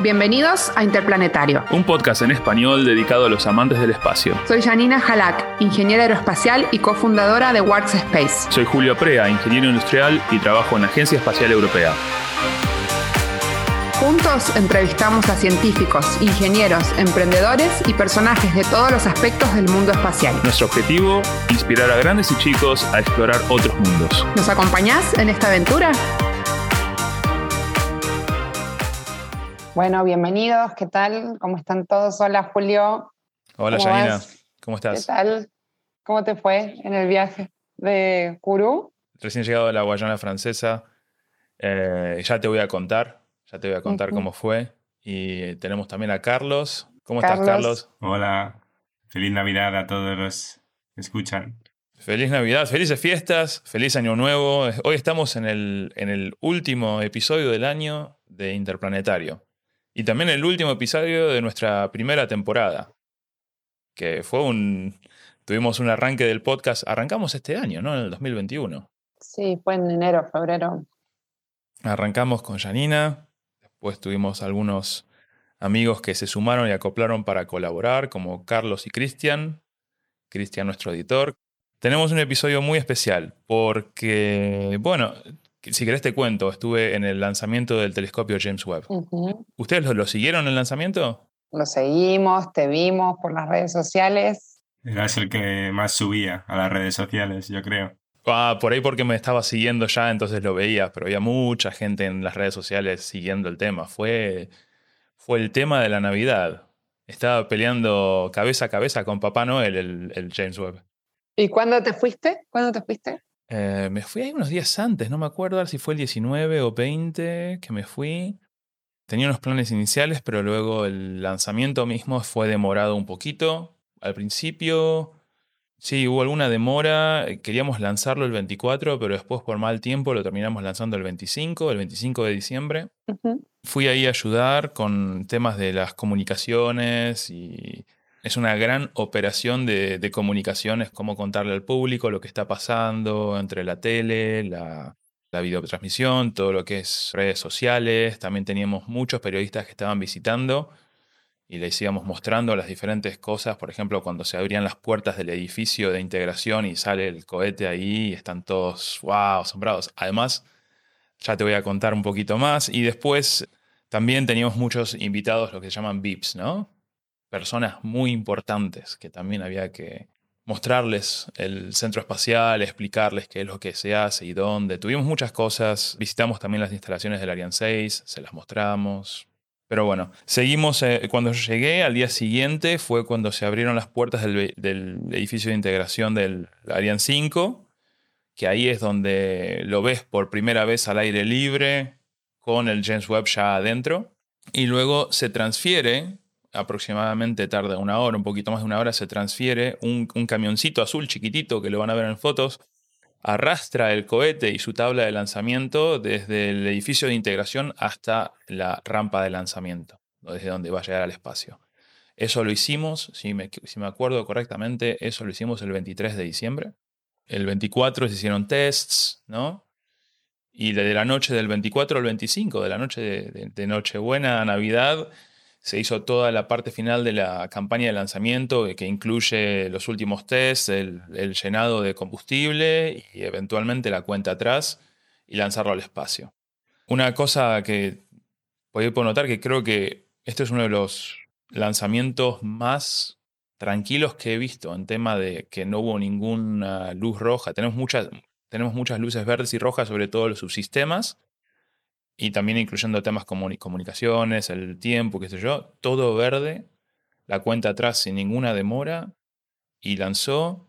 Bienvenidos a Interplanetario. Un podcast en español dedicado a los amantes del espacio. Soy Janina Halak, ingeniera aeroespacial y cofundadora de Works Space. Soy Julio Prea, ingeniero industrial y trabajo en la Agencia Espacial Europea. Juntos entrevistamos a científicos, ingenieros, emprendedores y personajes de todos los aspectos del mundo espacial. Nuestro objetivo, inspirar a grandes y chicos a explorar otros mundos. ¿Nos acompañás en esta aventura? Bueno, bienvenidos, ¿qué tal? ¿Cómo están todos? Hola Julio. Hola Janina, ¿cómo estás? ¿Qué tal? ¿Cómo te fue en el viaje de Kourou? Recién llegado a la Guayana francesa, eh, ya te voy a contar ya te voy a contar cómo fue. Y tenemos también a Carlos. ¿Cómo estás, Carlos? Hola. Feliz Navidad a todos los que escuchan. Feliz Navidad, felices fiestas, feliz Año Nuevo. Hoy estamos en el, en el último episodio del año de Interplanetario. Y también el último episodio de nuestra primera temporada. Que fue un. Tuvimos un arranque del podcast. Arrancamos este año, ¿no? En el 2021. Sí, fue en enero, febrero. Arrancamos con Janina, Después tuvimos algunos amigos que se sumaron y acoplaron para colaborar, como Carlos y Cristian. Cristian, nuestro editor. Tenemos un episodio muy especial porque, bueno, si querés te cuento, estuve en el lanzamiento del telescopio James Webb. ¿Ustedes lo, lo, siguieron el lanzamiento? Lo seguimos, te vimos por las redes sociales. Eras el que más subía a las redes sociales, yo creo. Ah, por ahí porque me estaba siguiendo ya, entonces lo veía, pero había mucha gente en las redes sociales siguiendo el tema. Fue, fue el tema de la Navidad. Estaba peleando cabeza a cabeza con Papá Noel el, James Webb. ¿Y cuándo te fuiste? ¿Cuándo te fuiste? Eh, me fui ahí unos días antes, no me acuerdo si fue el 19 o 20 que me fui. Tenía unos planes iniciales, pero luego el lanzamiento mismo fue demorado un poquito. Al principio Sí, hubo alguna demora. Eh, queríamos lanzarlo el 24, pero después por mal tiempo lo terminamos lanzando el 25, el 25 de diciembre. Fui ahí a ayudar con temas de las comunicaciones y es una gran operación de, comunicaciones, cómo contarle al público lo que está pasando entre la tele, la, la videotransmisión, todo lo que es redes sociales. También teníamos muchos periodistas que estaban visitando y les íbamos mostrando las diferentes cosas, por ejemplo, cuando se abrían las puertas del edificio de integración y sale el cohete ahí y están todos, wow, asombrados. Además, ya te voy a contar un poquito más y después también teníamos muchos invitados, lo que se llaman VIPs, ¿no? Personas muy importantes que también había que mostrarles el centro espacial, explicarles qué es lo que se hace y dónde. Tuvimos muchas cosas, visitamos también las instalaciones del Ariane 6, se las mostramos, pero bueno, seguimos. Eh, cuando yo llegué, al día siguiente fue cuando se abrieron las puertas del, edificio de integración del Ariane 5, que ahí es donde lo ves por primera vez al aire libre, con el James Webb ya adentro. Y luego se transfiere, aproximadamente tarda una hora, un poquito más de una hora, se transfiere un, camioncito azul chiquitito que lo van a ver en fotos arrastra el cohete y su tabla de lanzamiento desde el edificio de integración hasta la rampa de lanzamiento, desde donde va a llegar al espacio. Eso lo hicimos, si me, si me acuerdo correctamente, eso lo hicimos el 23 de diciembre. El 24 se hicieron tests, ¿no? Y de la noche del 24 al 25, de la noche de, de Nochebuena Navidad, se hizo toda la parte final de la campaña de lanzamiento que incluye los últimos tests, el, llenado de combustible y eventualmente la cuenta atrás y lanzarlo al espacio. Una cosa que podéis notar que creo que este es uno de los lanzamientos más tranquilos que he visto en tema de que no hubo ninguna luz roja. Tenemos muchas, tenemos muchas luces verdes y rojas sobre todos los subsistemas, y también incluyendo temas como comunicaciones, el tiempo, qué sé yo, todo verde, la cuenta atrás sin ninguna demora y lanzó.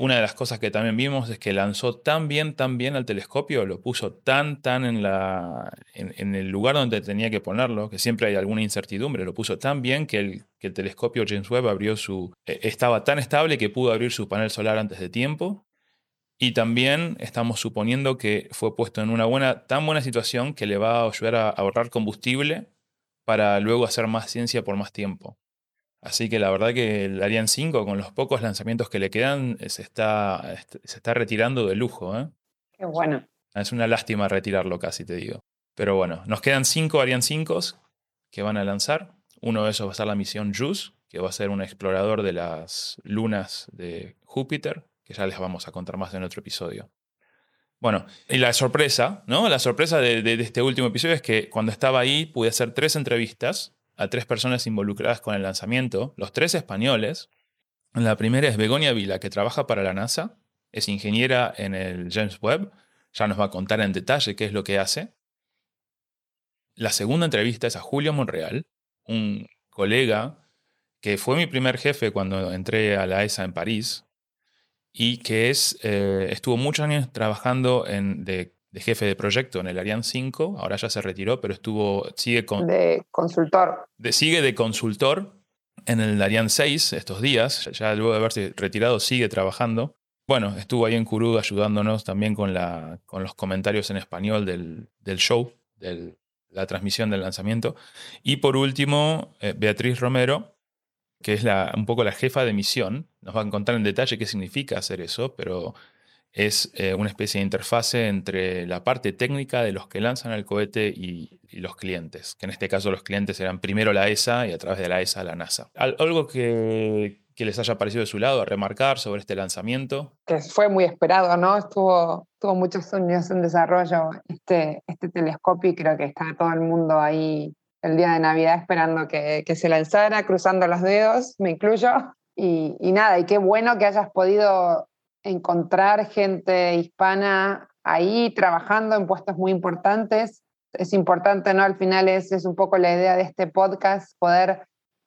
Una de las cosas que también vimos es que lanzó tan bien, tan bien al telescopio, lo puso tan, tan en, la, en, el lugar donde tenía que ponerlo, que siempre hay alguna incertidumbre, lo puso tan bien que el, que el telescopio James Webb abrió su, e, estaba tan estable que pudo abrir su panel solar antes de tiempo y también estamos suponiendo que fue puesto en una buena, tan buena situación que le va a ayudar a ahorrar combustible para luego hacer más ciencia por más tiempo. Así que la verdad que el Ariane 5, con los pocos lanzamientos que le quedan, eh, se está, se está retirando de lujo. ¿eh? Qué bueno. Es una lástima retirarlo casi, te digo. Pero bueno, nos quedan cinco Ariane 5 que van a lanzar. Uno de esos va a ser la misión JUICE, que va a ser un explorador de las lunas de Júpiter, que ya les vamos a contar más en otro episodio. Bueno, y la sorpresa, ¿no? La sorpresa de, de este último episodio es que cuando estaba ahí pude hacer tres entrevistas a tres personas involucradas con el lanzamiento, los tres españoles. La primera es Begonia Vila, que trabaja para la NASA, es ingeniera en el James Webb, ya nos va a contar en detalle qué es lo que hace. La segunda entrevista es a Julio Monreal, un colega que fue mi primer jefe cuando entré a la ESA en París y que es, eh, estuvo muchos años trabajando en, de, jefe de proyecto en el Ariane 5, ahora ya se retiró, pero estuvo, sigue con... De consultor. De, sigue de consultor en el Ariane 6 estos días, ya luego de haberse retirado sigue trabajando. Bueno, estuvo ahí en Curú ayudándonos también con, la, con los comentarios en español del, del show, de la transmisión del lanzamiento. Y por último, eh, Beatriz Romero, que es la, un poco la jefa de misión. Nos va a contar en detalle qué significa hacer eso, pero es eh, una especie de interfase entre la parte técnica de los que lanzan el cohete y, los clientes, que en este caso los clientes eran primero la ESA y a través de la ESA la NASA. Algo que, que les haya parecido de su lado a remarcar sobre este lanzamiento. Que fue muy esperado, ¿no? Estuvo, tuvo muchos años en desarrollo este, este telescopio y creo que está todo el mundo ahí el día de Navidad esperando que, que se lanzara, cruzando los dedos, me incluyo. Y, y, nada, y qué bueno que hayas podido encontrar gente hispana ahí trabajando en puestos muy importantes. Es importante, ¿no? Al final es, es un poco la idea de este podcast, poder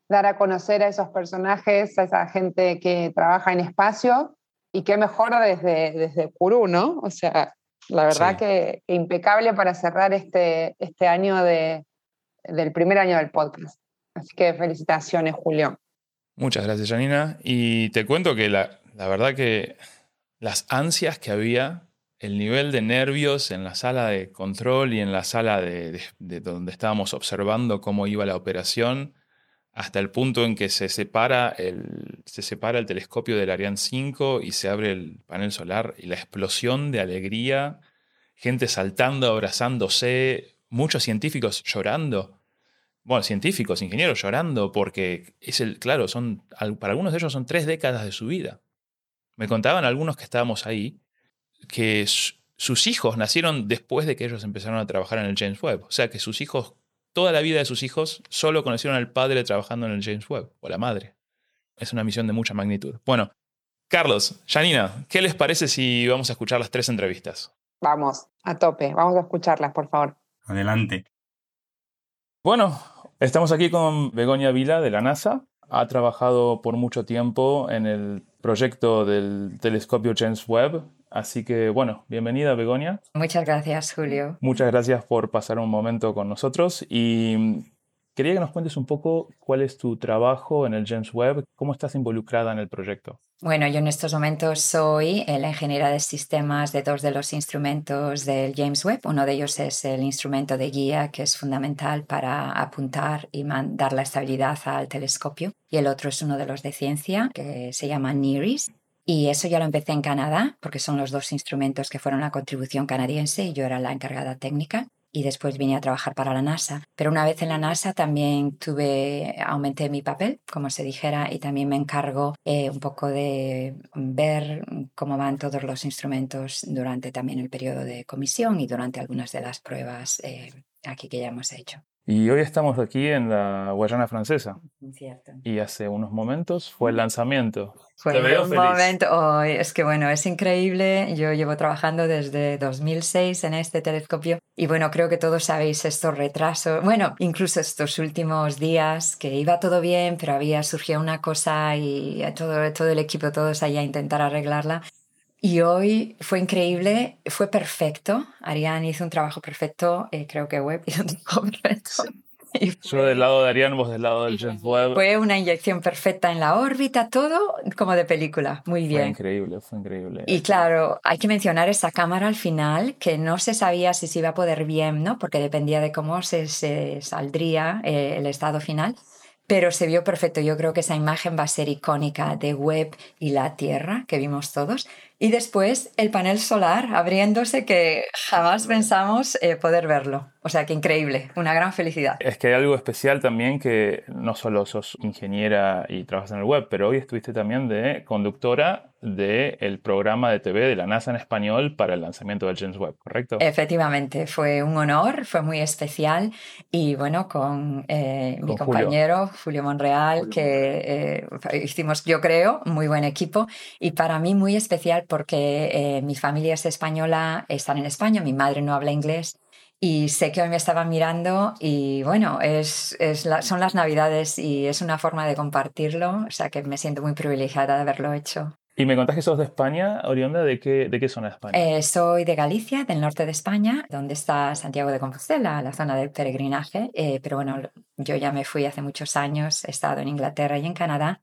dar a conocer a esos personajes, a esa gente que trabaja en espacio y qué mejor desde, desde Curú, ¿no? O sea, la verdad que, impecable para cerrar este, este año de, del primer año del podcast. Así que felicitaciones, Julio. Muchas gracias, Janina. Y te cuento que la, la verdad que las ansias que había, el nivel de nervios en la sala de control y en la sala de, donde estábamos observando cómo iba la operación, hasta el punto en que se separa el, se separa el telescopio del Ariane 5 y se abre el panel solar y la explosión de alegría, gente saltando, abrazándose, muchos científicos llorando. Bueno, científicos, ingenieros llorando porque es el, claro, son, para algunos de ellos son tres décadas de su vida. Me contaban algunos que estábamos ahí que sus hijos nacieron después de que ellos empezaron a trabajar en el James Webb. O sea que sus hijos, toda la vida de sus hijos, solo conocieron al padre trabajando en el James Webb, o la madre. Es una misión de mucha magnitud. Bueno, Carlos, Janina, ¿qué les parece si vamos a escuchar las tres entrevistas? Vamos, a tope, vamos a escucharlas, por favor. Adelante. Bueno, estamos aquí con Begoña Vila de la NASA. Ha trabajado por mucho tiempo en el proyecto del telescopio James Webb. Así que bueno, bienvenida Begonia. Muchas gracias Julio. Muchas gracias por pasar un momento con nosotros y quería que nos cuentes un poco cuál es tu trabajo en el James Webb, cómo estás involucrada en el proyecto. Bueno, yo en estos momentos soy la ingeniera de sistemas de dos de los instrumentos del James Webb. Uno de ellos es el instrumento de guía, que es fundamental para apuntar y dar la estabilidad al telescopio. Y el otro es uno de los de ciencia, que se llama NIRIS. Y eso ya lo empecé en Canadá, porque son los dos instrumentos que fueron la contribución canadiense y yo era la encargada técnica y después vine a trabajar para la NASA. Pero una vez en la NASA también tuve, aumenté mi papel, como se dijera, y también me encargo eh, un poco de ver cómo van todos los instrumentos durante también el periodo de comisión y durante algunas de las pruebas eh, aquí que ya hemos hecho. Y hoy estamos aquí en la Guayana Francesa. Cierto. Y hace unos momentos fue el lanzamiento. Fue un momento, oh, es que bueno, es increíble. Yo llevo trabajando desde 2006 en este telescopio y bueno, creo que todos sabéis estos retrasos. Bueno, incluso estos últimos días que iba todo bien, pero había surgido una cosa y todo, todo el equipo, todos allá a intentar arreglarla. Y hoy fue increíble, fue perfecto. Ariane hizo un trabajo perfecto, eh, creo que Webb hizo un trabajo perfecto. Yo del lado de Ariane, vos del lado del James Webb. Fue una inyección perfecta en la órbita, todo como de película, muy bien. Fue increíble, fue increíble. Y claro, hay que mencionar esa cámara al final, que no se sabía si se iba a poder bien, ¿no? Porque dependía de cómo se, se saldría eh, el estado final pero se vio perfecto. Yo creo que esa imagen va a ser icónica de Webb y la Tierra que vimos todos. Y después el panel solar abriéndose que jamás pensamos eh, poder verlo. O sea, que increíble, una gran felicidad. Es que hay algo especial también que no solo sos ingeniera y trabajas en el web, pero hoy estuviste también de conductora del programa de TV de la NASA en español para el lanzamiento del James Webb, ¿correcto? Efectivamente, fue un honor, fue muy especial y bueno, con, eh, mi compañero Julio, Monreal, que eh, hicimos, yo creo, muy buen equipo y para mí muy especial porque eh, mi familia es española, están en España, mi madre no habla inglés y sé que hoy me estaban mirando y bueno, es, es son las navidades y es una forma de compartirlo, o sea que me siento muy privilegiada de haberlo hecho. Y me contás que sos de España, Orionda, ¿de qué, de qué zona de España? Eh, soy de Galicia, del norte de España, donde está Santiago de Compostela, la zona del peregrinaje. Eh, pero bueno, yo ya me fui hace muchos años, he estado en Inglaterra y en Canadá.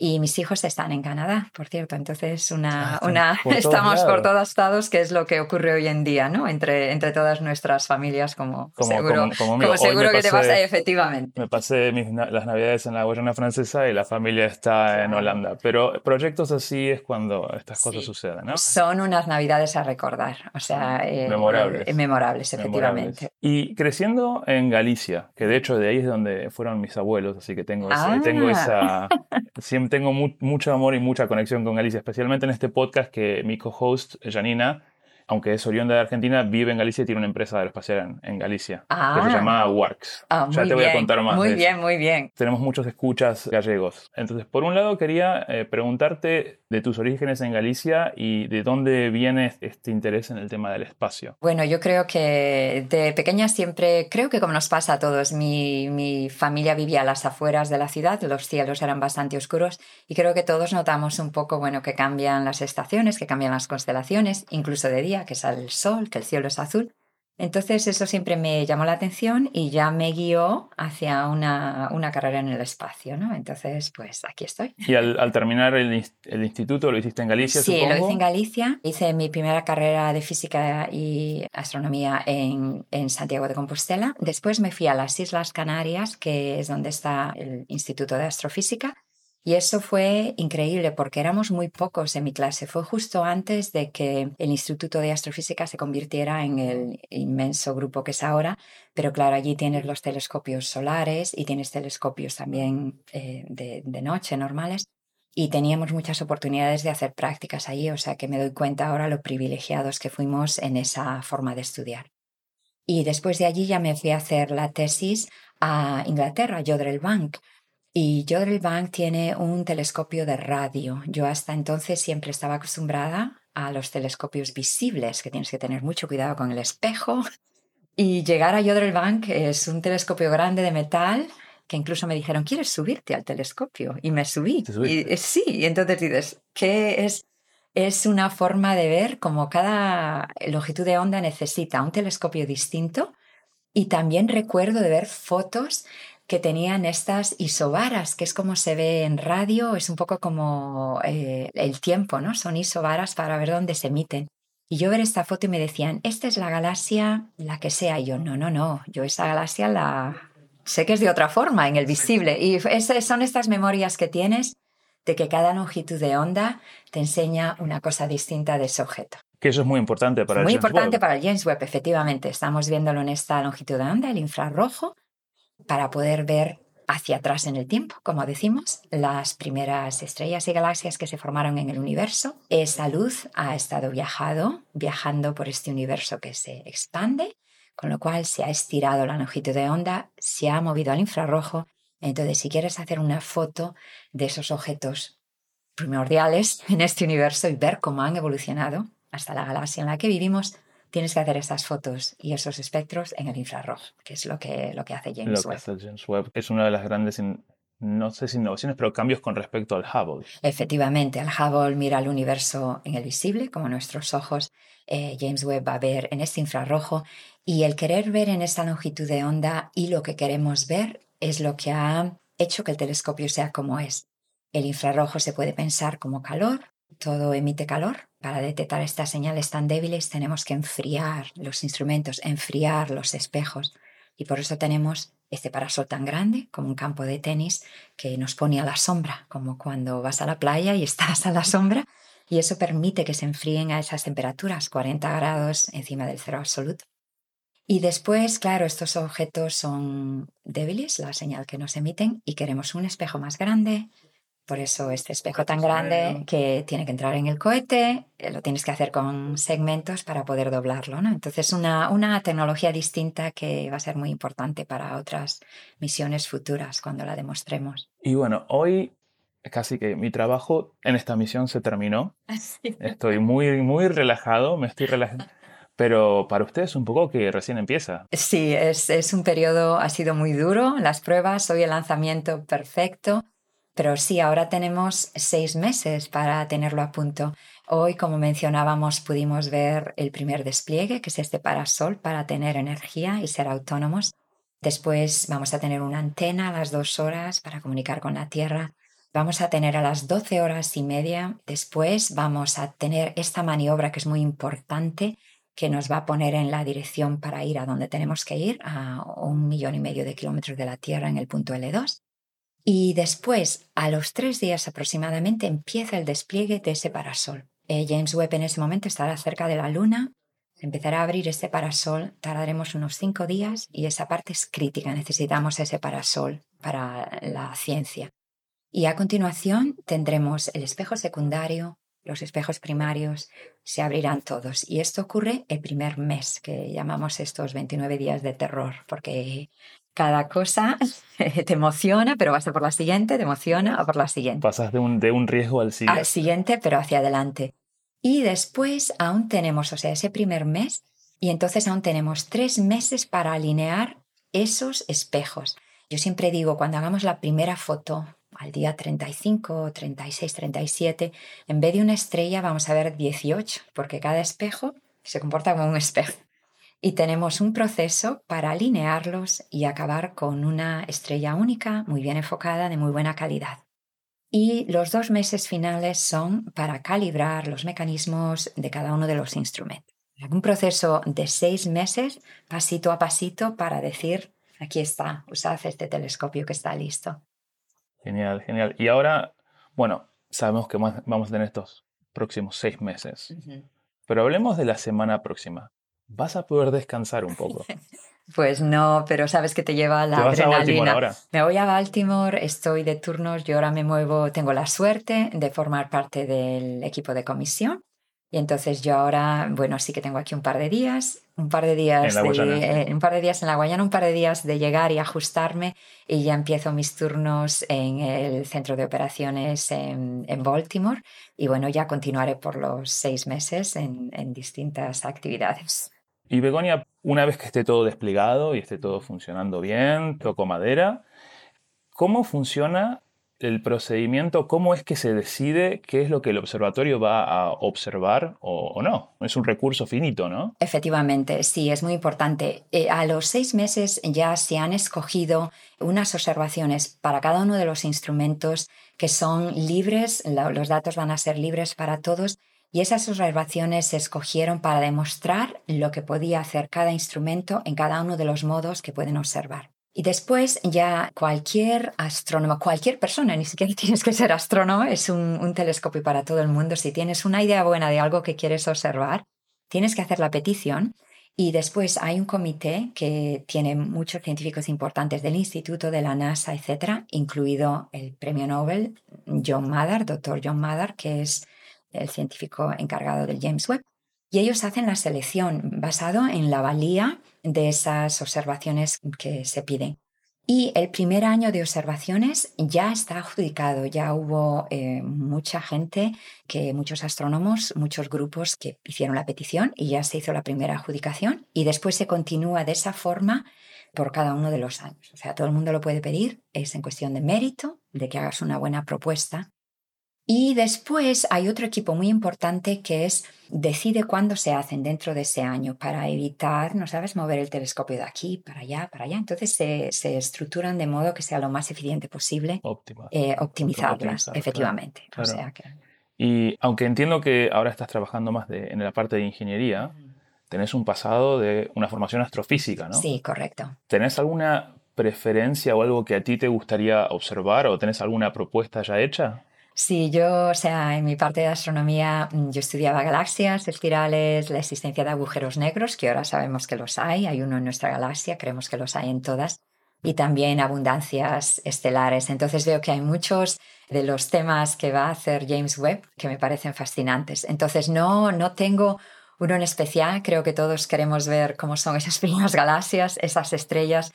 Y mis hijos están en Canadá, por cierto. Entonces, una, ah, una, estamos por todos lados, que es lo que ocurre hoy en día, ¿no? Entre, entre todas nuestras familias, como, seguro, como, seguro que te pasa, efectivamente. Me pasé las navidades en la Guayana francesa y la familia está en Holanda. Pero proyectos así es cuando estas cosas suceden, ¿no? Son unas navidades a recordar, o sea... Eh, memorables. Eh, memorables, efectivamente. Y creciendo en Galicia, que de hecho de ahí es donde fueron mis abuelos, así que tengo, tengo ah. tengo mucho amor y mucha conexión con Galicia, especialmente en este podcast que mi co-host, Janina, aunque es oriunda de Argentina, vive en Galicia y tiene una empresa aeroespacial en, en Galicia que se ah. llama Works. Ah, ya te voy a contar más. Muy bien, muy bien. Tenemos muchos escuchas gallegos. Entonces, por un lado, quería eh, preguntarte de tus orígenes en Galicia y de dónde viene este interés en el tema del espacio. Bueno, yo creo que de pequeña siempre, creo que como nos pasa a todos, mi, mi familia vivía a las afueras de la ciudad, los cielos eran bastante oscuros y creo que todos notamos un poco, bueno, que cambian las estaciones, que cambian las constelaciones, incluso de día que sale el sol, que el cielo es azul. Entonces eso siempre me llamó la atención y ya me guió hacia una, una carrera en el espacio, ¿no? Entonces, pues aquí estoy. ¿Y al, terminar el, el, instituto lo hiciste en Galicia? Sí, lo hice en Galicia. Hice mi primera carrera de física y astronomía en, en Santiago de Compostela. Después me fui a las Islas Canarias, que es donde está el Instituto de Astrofísica. Y eso fue increíble porque éramos muy pocos en mi clase. Fue justo antes de que el Instituto de Astrofísica se convirtiera en el inmenso grupo que es ahora. Pero claro, allí tienes los telescopios solares y tienes telescopios también eh, de, de noche normales. Y teníamos muchas oportunidades de hacer prácticas allí, o sea que me doy cuenta ahora lo privilegiados que fuimos en esa forma de estudiar. Y después de allí ya me fui a hacer la tesis a Inglaterra, a Jodrell Bank, y Jodrell Bank tiene un telescopio de radio. Yo hasta entonces siempre estaba acostumbrada a los telescopios visibles, que tienes que tener mucho cuidado con el espejo. Y llegar a Jodrell Bank es un telescopio grande de metal que incluso me dijeron, ¿quieres subirte al telescopio? Y me subí. Y, sí, y entonces dices, ¿qué es? Es una forma de ver cómo cada longitud de onda necesita un telescopio distinto. Y también recuerdo de ver fotos que tenían estas isobaras, que es como se ve en radio, es un poco como eh, el tiempo, ¿no? Son isobaras para ver dónde se emiten. Y yo ver esta foto y me decían, esta es la galaxia, la que sea. Y yo, no, no, no, yo esa galaxia la sé que es de otra forma, en el visible. Y son estas memorias que tienes de que cada longitud de onda te enseña una cosa distinta de ese objeto. Que eso es muy importante para muy el James Muy importante para el James Webb, efectivamente. Estamos viéndolo en esta longitud de onda, el infrarrojo, para poder ver hacia atrás en el tiempo, como decimos, las primeras estrellas y galaxias que se formaron en el universo. Esa luz ha estado viajado, viajando por este universo que se expande, con lo cual se ha estirado la longitud de onda, se ha movido al infrarrojo. Entonces, si quieres hacer una foto de esos objetos primordiales en este universo y ver cómo han evolucionado hasta la galaxia en la que vivimos, tienes que hacer estas fotos y esos espectros en el infrarrojo, que es lo que, lo que hace James Webb. James Webb es una de las grandes, no sé si innovaciones, pero cambios con respecto al Hubble. Efectivamente, el Hubble mira el universo en el visible, como nuestros ojos. Eh, James Webb va a ver en este infrarrojo y el querer ver en esta longitud de onda y lo que queremos ver es lo que ha hecho que el telescopio sea como es. El infrarrojo se puede pensar como calor, todo emite calor, para detectar estas señales tan débiles tenemos que enfriar los instrumentos, enfriar los espejos. Y por eso tenemos este parasol tan grande como un campo de tenis que nos pone a la sombra, como cuando vas a la playa y estás a la sombra. y eso permite que se enfríen a esas temperaturas, 40 grados encima del cero absoluto. Y después, claro, estos objetos son débiles, la señal que nos emiten, y queremos un espejo más grande. Por eso este espejo tan grande que tiene que entrar en el cohete, eh, lo tienes que hacer con segmentos para poder doblarlo. ¿no? Entonces, una, una tecnología distinta que va a ser muy importante para otras misiones futuras cuando la demostremos. Y bueno, hoy casi que mi trabajo en esta misión se terminó. Estoy muy, muy relajado, me estoy relajando. Pero para ustedes un poco que recién empieza. Sí, es, es un periodo, ha sido muy duro, las pruebas, hoy el lanzamiento perfecto, pero sí, ahora tenemos seis meses para tenerlo a punto. Hoy, como mencionábamos, pudimos ver el primer despliegue, que es este parasol para tener energía y ser autónomos. Después vamos a tener una antena a las dos horas para comunicar con la Tierra. Vamos a tener a las doce horas y media. Después vamos a tener esta maniobra que es muy importante, que nos va a poner en la dirección para ir a donde tenemos que ir, a un millón y medio de kilómetros de la Tierra en el punto L2. Y después, a los tres días aproximadamente, empieza el despliegue de ese parasol. Eh, James Webb en ese momento estará cerca de la Luna, empezará a abrir este parasol, tardaremos unos cinco días y esa parte es crítica, necesitamos ese parasol para la ciencia. Y a continuación tendremos el espejo secundario, los espejos primarios se abrirán todos. Y esto ocurre el primer mes, que llamamos estos 29 días de terror, porque cada cosa te emociona, pero vas a por la siguiente, te emociona a por la siguiente. Pasas de un, de un riesgo al siguiente. Al siguiente, pero hacia adelante. Y después aún tenemos, o sea, ese primer mes, y entonces aún tenemos tres meses para alinear esos espejos. Yo siempre digo, cuando hagamos la primera foto al día 35, 36, 37, en vez de una estrella vamos a ver 18, porque cada espejo se comporta como un espejo. Y tenemos un proceso para alinearlos y acabar con una estrella única, muy bien enfocada, de muy buena calidad. Y los dos meses finales son para calibrar los mecanismos de cada uno de los instrumentos. Un proceso de seis meses, pasito a pasito, para decir, aquí está, usad este telescopio que está listo. Genial, genial. Y ahora, bueno, sabemos que vamos a tener estos próximos seis meses. Pero hablemos de la semana próxima. ¿Vas a poder descansar un poco? Pues no, pero sabes que te lleva la ¿Te vas adrenalina. A ahora? Me voy a Baltimore, estoy de turnos, yo ahora me muevo, tengo la suerte de formar parte del equipo de comisión y entonces yo ahora, bueno, sí que tengo aquí un par de días, un par de días, En la de, Guayana. eh, un par de días en la Guayana, un par de días de llegar y ajustarme y ya empiezo mis turnos en el centro de operaciones en, en Baltimore y bueno, ya continuaré por los seis meses en, en distintas actividades. Y Begonia, una vez que esté todo desplegado y esté todo funcionando bien, toco madera, ¿cómo funciona el procedimiento? ¿Cómo es que se decide qué es lo que el observatorio va a observar o, no? Es un recurso finito, ¿no? Efectivamente, sí, es muy importante. Eh, a los seis meses ya se han escogido unas observaciones para cada uno de los instrumentos que son libres, los datos van a ser libres para todos y esas observaciones se escogieron para demostrar lo que podía hacer cada instrumento en cada uno de los modos que pueden observar. Y después ya cualquier astrónomo, cualquier persona, ni siquiera tienes que ser astrónomo, es un, telescopio para todo el mundo. Si tienes una idea buena de algo que quieres observar, tienes que hacer la petición y después hay un comité que tiene muchos científicos importantes del instituto, de la NASA, etcétera, incluido el premio Nobel John Mather, doctor John Mather, que es el científico encargado del James Webb. Y ellos hacen la selección basado en la valía de esas observaciones que se piden. Y el primer año de observaciones ya está adjudicado, ya hubo eh, mucha gente, que muchos astrónomos, muchos grupos que hicieron la petición y ya se hizo la primera adjudicación y después se continúa de esa forma por cada uno de los años. O sea, todo el mundo lo puede pedir, es en cuestión de mérito, de que hagas una buena propuesta. Y después hay otro equipo muy importante que es decide cuándo se hacen dentro de ese año para evitar, no sabes, mover el telescopio de aquí para allá, para allá. Entonces se, se estructuran de modo que sea lo más eficiente posible Óptima. eh, optimizarlas, Optimizar, efectivamente. claro, O claro. sea que... Y aunque entiendo que ahora estás trabajando más de- en la parte de ingeniería, tenés un pasado de una formación astrofísica, ¿no? Sí, correcto. ¿Tenés alguna preferencia o algo que a ti te gustaría observar o tenés alguna propuesta ya hecha? Sí, yo, o sea, en mi parte de astronomía, mm, yo estudiaba galaxias, espirales, la existencia de agujeros negros, que ahora sabemos que los hay, hay uno en nuestra galaxia, creemos que los hay en todas, y también abundancias estelares. Entonces veo que hay muchos de los temas que va a hacer James Webb que me parecen fascinantes. Entonces no, no tengo uno en especial, creo que todos queremos ver cómo son esas pequeñas galaxias, esas estrellas,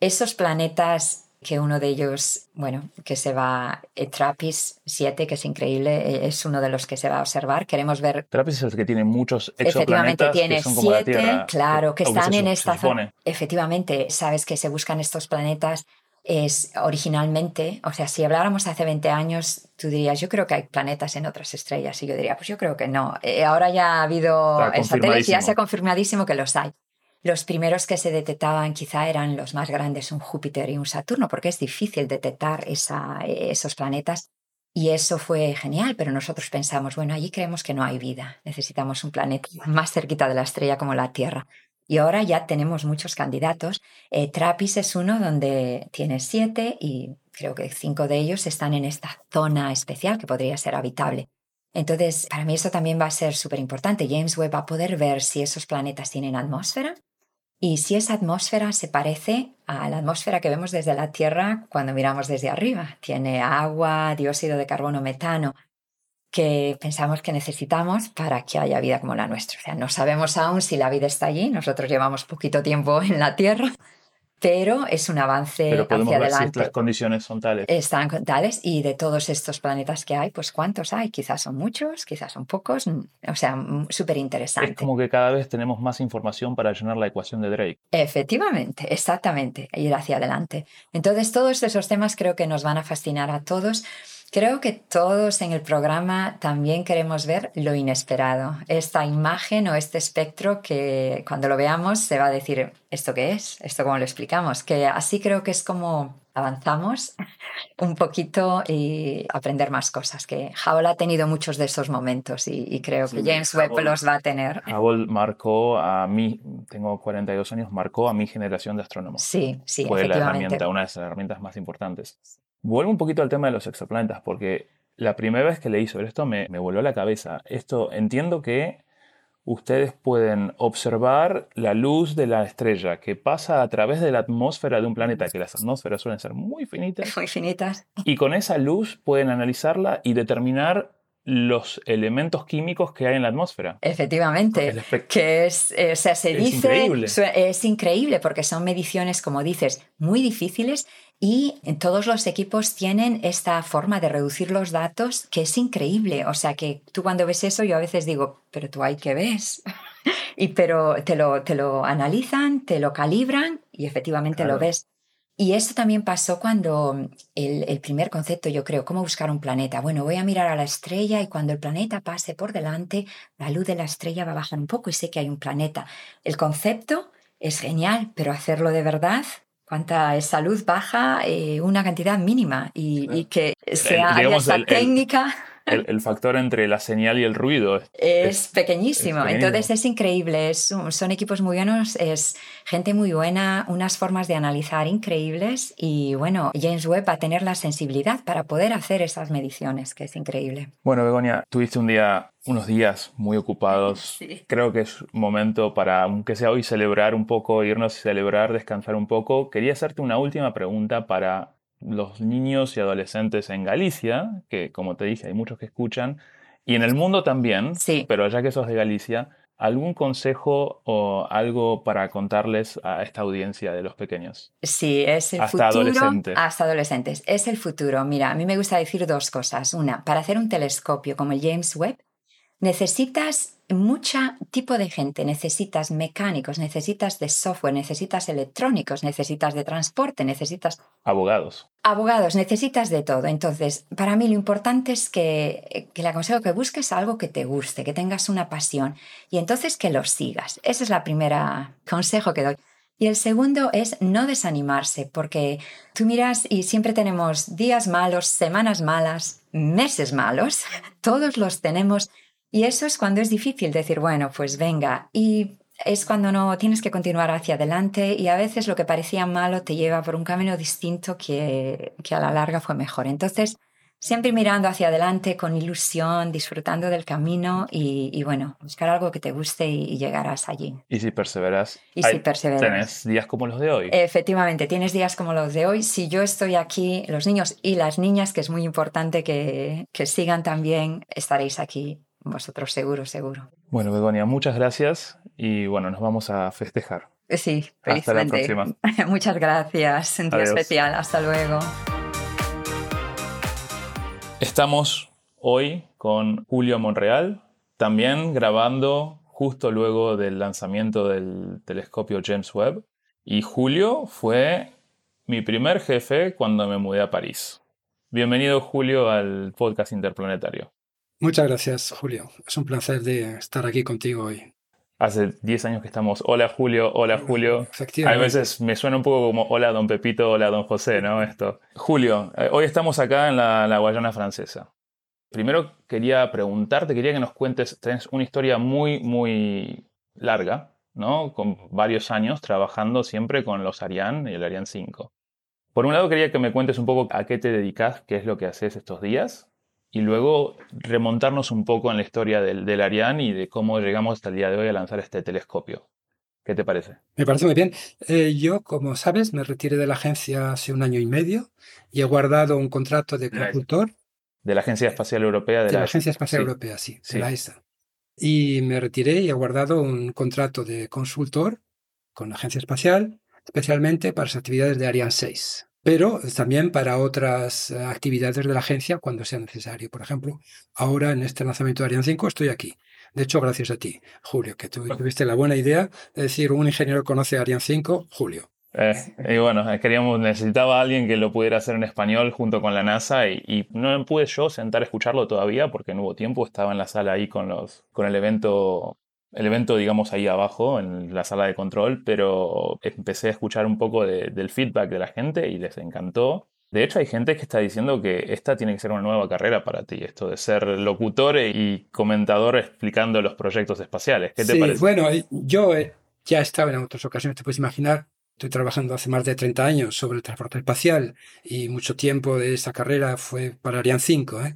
esos planetas que uno de ellos, bueno, que se va, eh, Trappist 7, que es increíble, eh, es uno de los que se va a observar. Queremos ver... Trappist es el que tiene muchos Efectivamente, tiene que son como siete, claro, que están en esta zona. Efectivamente, sabes que se buscan estos planetas es originalmente, o sea, si habláramos hace 20 años, tú dirías, yo creo que hay planetas en otras estrellas, y yo diría, pues yo creo que no. Eh, ahora ya ha habido el satélite, ya se ha confirmadísimo que los hay. Los primeros que se detectaban quizá eran los más grandes, un Júpiter y un Saturno, porque es difícil detectar esos planetas. Y eso fue genial, pero nosotros pensamos, bueno, allí creemos que no hay vida, necesitamos un planeta más cerquita de la estrella como la Tierra. Y ahora ya tenemos muchos candidatos. Eh, Trappist es uno donde tiene siete y creo que cinco de ellos están en esta zona especial que podría ser habitable. Entonces, para mí eso también va a ser súper importante. James Webb va a poder ver si esos planetas tienen atmósfera y si esa atmósfera se parece a la atmósfera que vemos desde la Tierra cuando miramos desde arriba. Tiene agua, dióxido de carbono, metano, que pensamos que necesitamos para que haya vida como la nuestra. O sea, no sabemos aún si la vida está allí. Nosotros llevamos poquito tiempo en la Tierra, pero es un avance pero hacia ver adelante. Si las condiciones son tales. Están tales y de todos estos planetas que hay, pues ¿cuántos hay? Quizás son muchos, quizás son pocos, o sea, súper interesante. Es como que cada vez tenemos más información para llenar la ecuación de Drake. Efectivamente, exactamente, ir hacia adelante. Entonces, todos esos temas creo que nos van a fascinar a todos. Creo que todos en el programa también queremos ver lo inesperado, esta imagen o este espectro que cuando lo veamos se va a decir, ¿esto qué es? ¿Esto cómo lo explicamos? Que así creo que es como avanzamos un poquito y aprender más cosas, que Hubble ha tenido muchos de esos momentos y, creo que James Webb los va a tener. Hubble marcó a mí, tengo 42 años, marcó a mi generación de astrónomos. Sí, sí, Fue la herramienta, una de las herramientas más importantes. Vuelvo un poquito al tema de los exoplanetas, porque la primera vez que leí sobre esto me, me voló la cabeza. Esto entiendo que ustedes pueden observar la luz de la estrella que pasa a través de la atmósfera de un planeta, que las atmósferas suelen ser muy finitas. Muy finitas. Y con esa luz pueden analizarla y determinar los elementos químicos que hay en la atmósfera. Efectivamente, que es, eh, o sea, se dice, increíble. es increíble porque son mediciones, como dices, muy difíciles y todos los equipos tienen esta forma de reducir los datos que es increíble. O sea que tú cuando ves eso, yo a veces digo, pero tú hay que ves. y pero te lo, te lo analizan, te lo calibran y efectivamente lo ves. Y eso también pasó cuando el, el, primer concepto, yo creo, cómo buscar un planeta. Bueno, voy a mirar a la estrella y cuando el planeta pase por delante, la luz de la estrella va a bajar un poco y sé que hay un planeta. El concepto es genial, pero hacerlo de verdad cuánta esa luz baja eh, una cantidad mínima y, que sea esa técnica. El, factor entre la señal y el ruido es, pequeñísimo. Entonces es increíble. son equipos muy buenos, es gente muy buena, unas formas de analizar increíbles. Y bueno, James Webb va a tener la sensibilidad para poder hacer esas mediciones, que es increíble. Bueno, Begonia, tuviste un día unos días muy ocupados. Creo que es momento para, aunque sea hoy, celebrar un poco, irnos a celebrar, descansar un poco. Quería hacerte una última pregunta para los niños y adolescentes en Galicia, que como te dije, hay muchos que escuchan, y en el mundo también, sí. pero ya que sos de Galicia, ¿algún consejo o algo para contarles a esta audiencia de los pequeños? Sí, es el hasta futuro. Adolescentes. Hasta adolescentes. Es el futuro. Mira, a mí me gusta decir dos cosas. Una, para hacer un telescopio como el James Webb, necesitas mucho tipo de gente, necesitas mecánicos, necesitas de software, necesitas electrónicos, necesitas de transporte, necesitas... Abogados. Abogados, necesitas de todo. Entonces, para mí lo importante es que, que le aconsejo que busques algo que te guste, que tengas una pasión y entonces que lo sigas. Ese es el primer consejo que doy. Y el segundo es no desanimarse, porque tú miras y siempre tenemos días malos, semanas malas, meses malos, todos los tenemos y eso es cuando es difícil decir, bueno, pues venga. Y es cuando no tienes que continuar hacia adelante y a veces lo que parecía malo te lleva por un camino distinto que, que a la larga fue mejor. Entonces, siempre mirando hacia adelante con ilusión, disfrutando del camino y, bueno, buscar algo que te guste y, llegarás allí. Y si perseveras. Y si perseveras. Tienes días como los de hoy. Efectivamente, tienes días como los de hoy. Si yo estoy aquí, los niños y las niñas, que es muy importante que, que sigan también, estaréis aquí vosotros seguro, seguro. Bueno, Begonia, muchas gracias y bueno, nos vamos a festejar. Sí, felizmente. Hasta la próxima. muchas gracias. Un día especial. Hasta luego. Estamos hoy con Julio Monreal, también grabando justo luego del lanzamiento del telescopio James Webb. Y Julio fue mi primer jefe cuando me mudé a París. Bienvenido Julio al podcast interplanetario. Muchas gracias Julio. Es un placer de estar aquí contigo hoy. Hace 10 años que estamos, hola Julio, hola Julio. A veces me suena un poco como hola don Pepito, hola don José, ¿no? Esto. Julio, eh, hoy estamos acá en la, Guayana francesa. Primero quería preguntarte, quería que nos cuentes, tenés una historia muy, muy larga, ¿no? Con varios años trabajando siempre con los Ariane y el Ariane 5. Por un lado quería que me cuentes un poco a qué te dedicas, qué es lo que haces estos días, y luego remontarnos un poco en la historia del, del Ariane y de cómo llegamos hasta el día de hoy a lanzar este telescopio. ¿Qué te parece? Me parece muy bien. Eh, yo, como sabes, me retiré de la agencia hace un año y medio y he guardado un contrato de consultor. De la Agencia Espacial Europea. De, la, Agencia Espacial Europea, sí, de la ESA. Y me retiré y he guardado un contrato de consultor con la Agencia Espacial, especialmente para las actividades de Ariane 6 pero también para otras eh, actividades de la agencia cuando sea necesario. Por ejemplo, ahora en este lanzamiento de Ariane 5 estoy aquí. De hecho, gracias a ti, Julio, que tuviste la buena idea de decir un ingeniero conoce Ariane 5, Julio. Eh, y bueno, eh, queríamos, necesitaba a alguien que lo pudiera hacer en español junto con la NASA y, y, no pude yo sentar a escucharlo todavía porque no hubo tiempo, estaba en la sala ahí con, los, con el evento el evento, digamos, ahí abajo en la sala de control, pero empecé a escuchar un poco del feedback de la gente y les encantó. De hecho, hay gente que está diciendo que esta tiene que ser una nueva carrera para ti, esto de ser locutor y comentador explicando los proyectos espaciales. ¿Qué te sí, Bueno, eh, yo eh, ya estaba en otras ocasiones, te puedes imaginar, estoy trabajando hace más de 30 años sobre el transporte espacial y mucho tiempo de esa carrera fue para Ariane 5. ¿eh?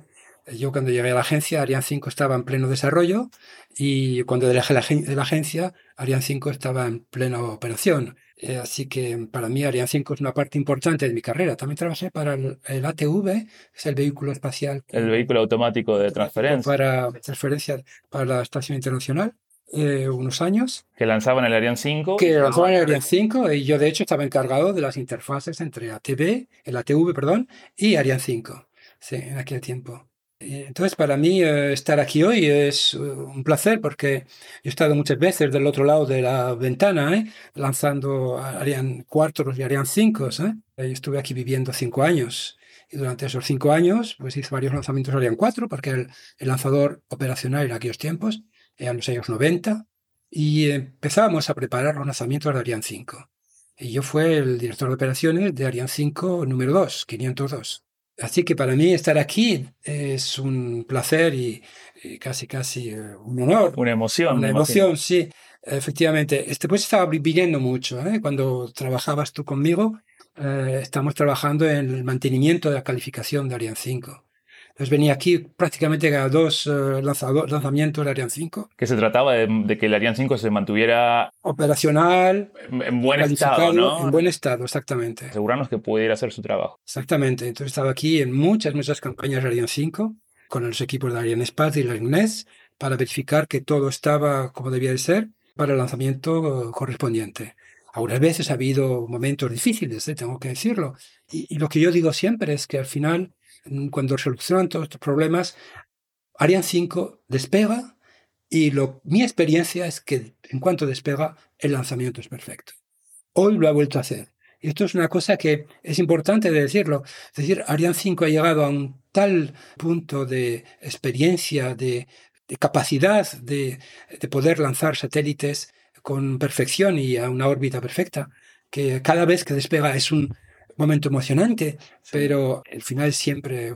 Yo cuando llegué a la agencia, Ariane 5 estaba en pleno desarrollo y cuando dejé la, la agencia, Ariane 5 estaba en plena operación. Eh, así que para mí Ariane 5 es una parte importante de mi carrera. También trabajé para el, ATV, que es el vehículo espacial. El vehículo automático de transferencia. Para transferencia para la Estación Internacional. Eh, unos años. Que lanzaban el Ariane 5. Que lanzaban el Ariane 5 y yo de hecho estaba encargado de las interfaces entre ATV, el ATV, perdón, y Ariane 5. Sí, en aquel tiempo. Entonces, para mí eh, estar aquí hoy es eh, un placer porque he estado muchas veces del otro lado de la ventana, ¿eh? lanzando Ariane 4 y Ariane 5. Estuve aquí viviendo cinco años y durante esos cinco años pues hice varios lanzamientos Ariane 4 porque el, el lanzador operacional en aquellos tiempos, eran los años 90, y empezábamos a preparar los lanzamientos de Ariane 5. Y yo fui el director de operaciones de Ariane 5 número 2, 502. Así que para mí estar aquí es un placer y, casi, casi eh, un honor. Una emoción. Una emoción, sí. Efectivamente. Este, pues estaba viviendo mucho. ¿eh? Cuando trabajabas tú conmigo, eh, estamos trabajando en el mantenimiento de la calificación de Ariane 5. Entonces venía aquí prácticamente a dos uh, lanzamientos del Ariane 5. Que se trataba de, que el Ariane 5 se mantuviera... Operacional. En, buen estado, ¿no? En buen estado, exactamente. Asegurarnos que pudiera hacer su trabajo. Exactamente. Entonces estaba aquí en muchas, muchas campañas de Ariane 5 con los equipos de Ariane Space y la INES para verificar que todo estaba como debía de ser para el lanzamiento correspondiente. Algunas veces ha habido momentos difíciles, ¿eh? tengo que decirlo. y, lo que yo digo siempre es que al final cuando solucionan todos estos problemas, Ariane 5 despega y lo, mi experiencia es que en cuanto despega, el lanzamiento es perfecto. Hoy lo ha vuelto a hacer. Y esto es una cosa que es importante de decirlo. Es decir, Ariane 5 ha llegado a un tal punto de experiencia, de, capacidad de poder lanzar satélites con perfección y a una órbita perfecta, que cada vez que despega es un, momento emocionante, pero el final es siempre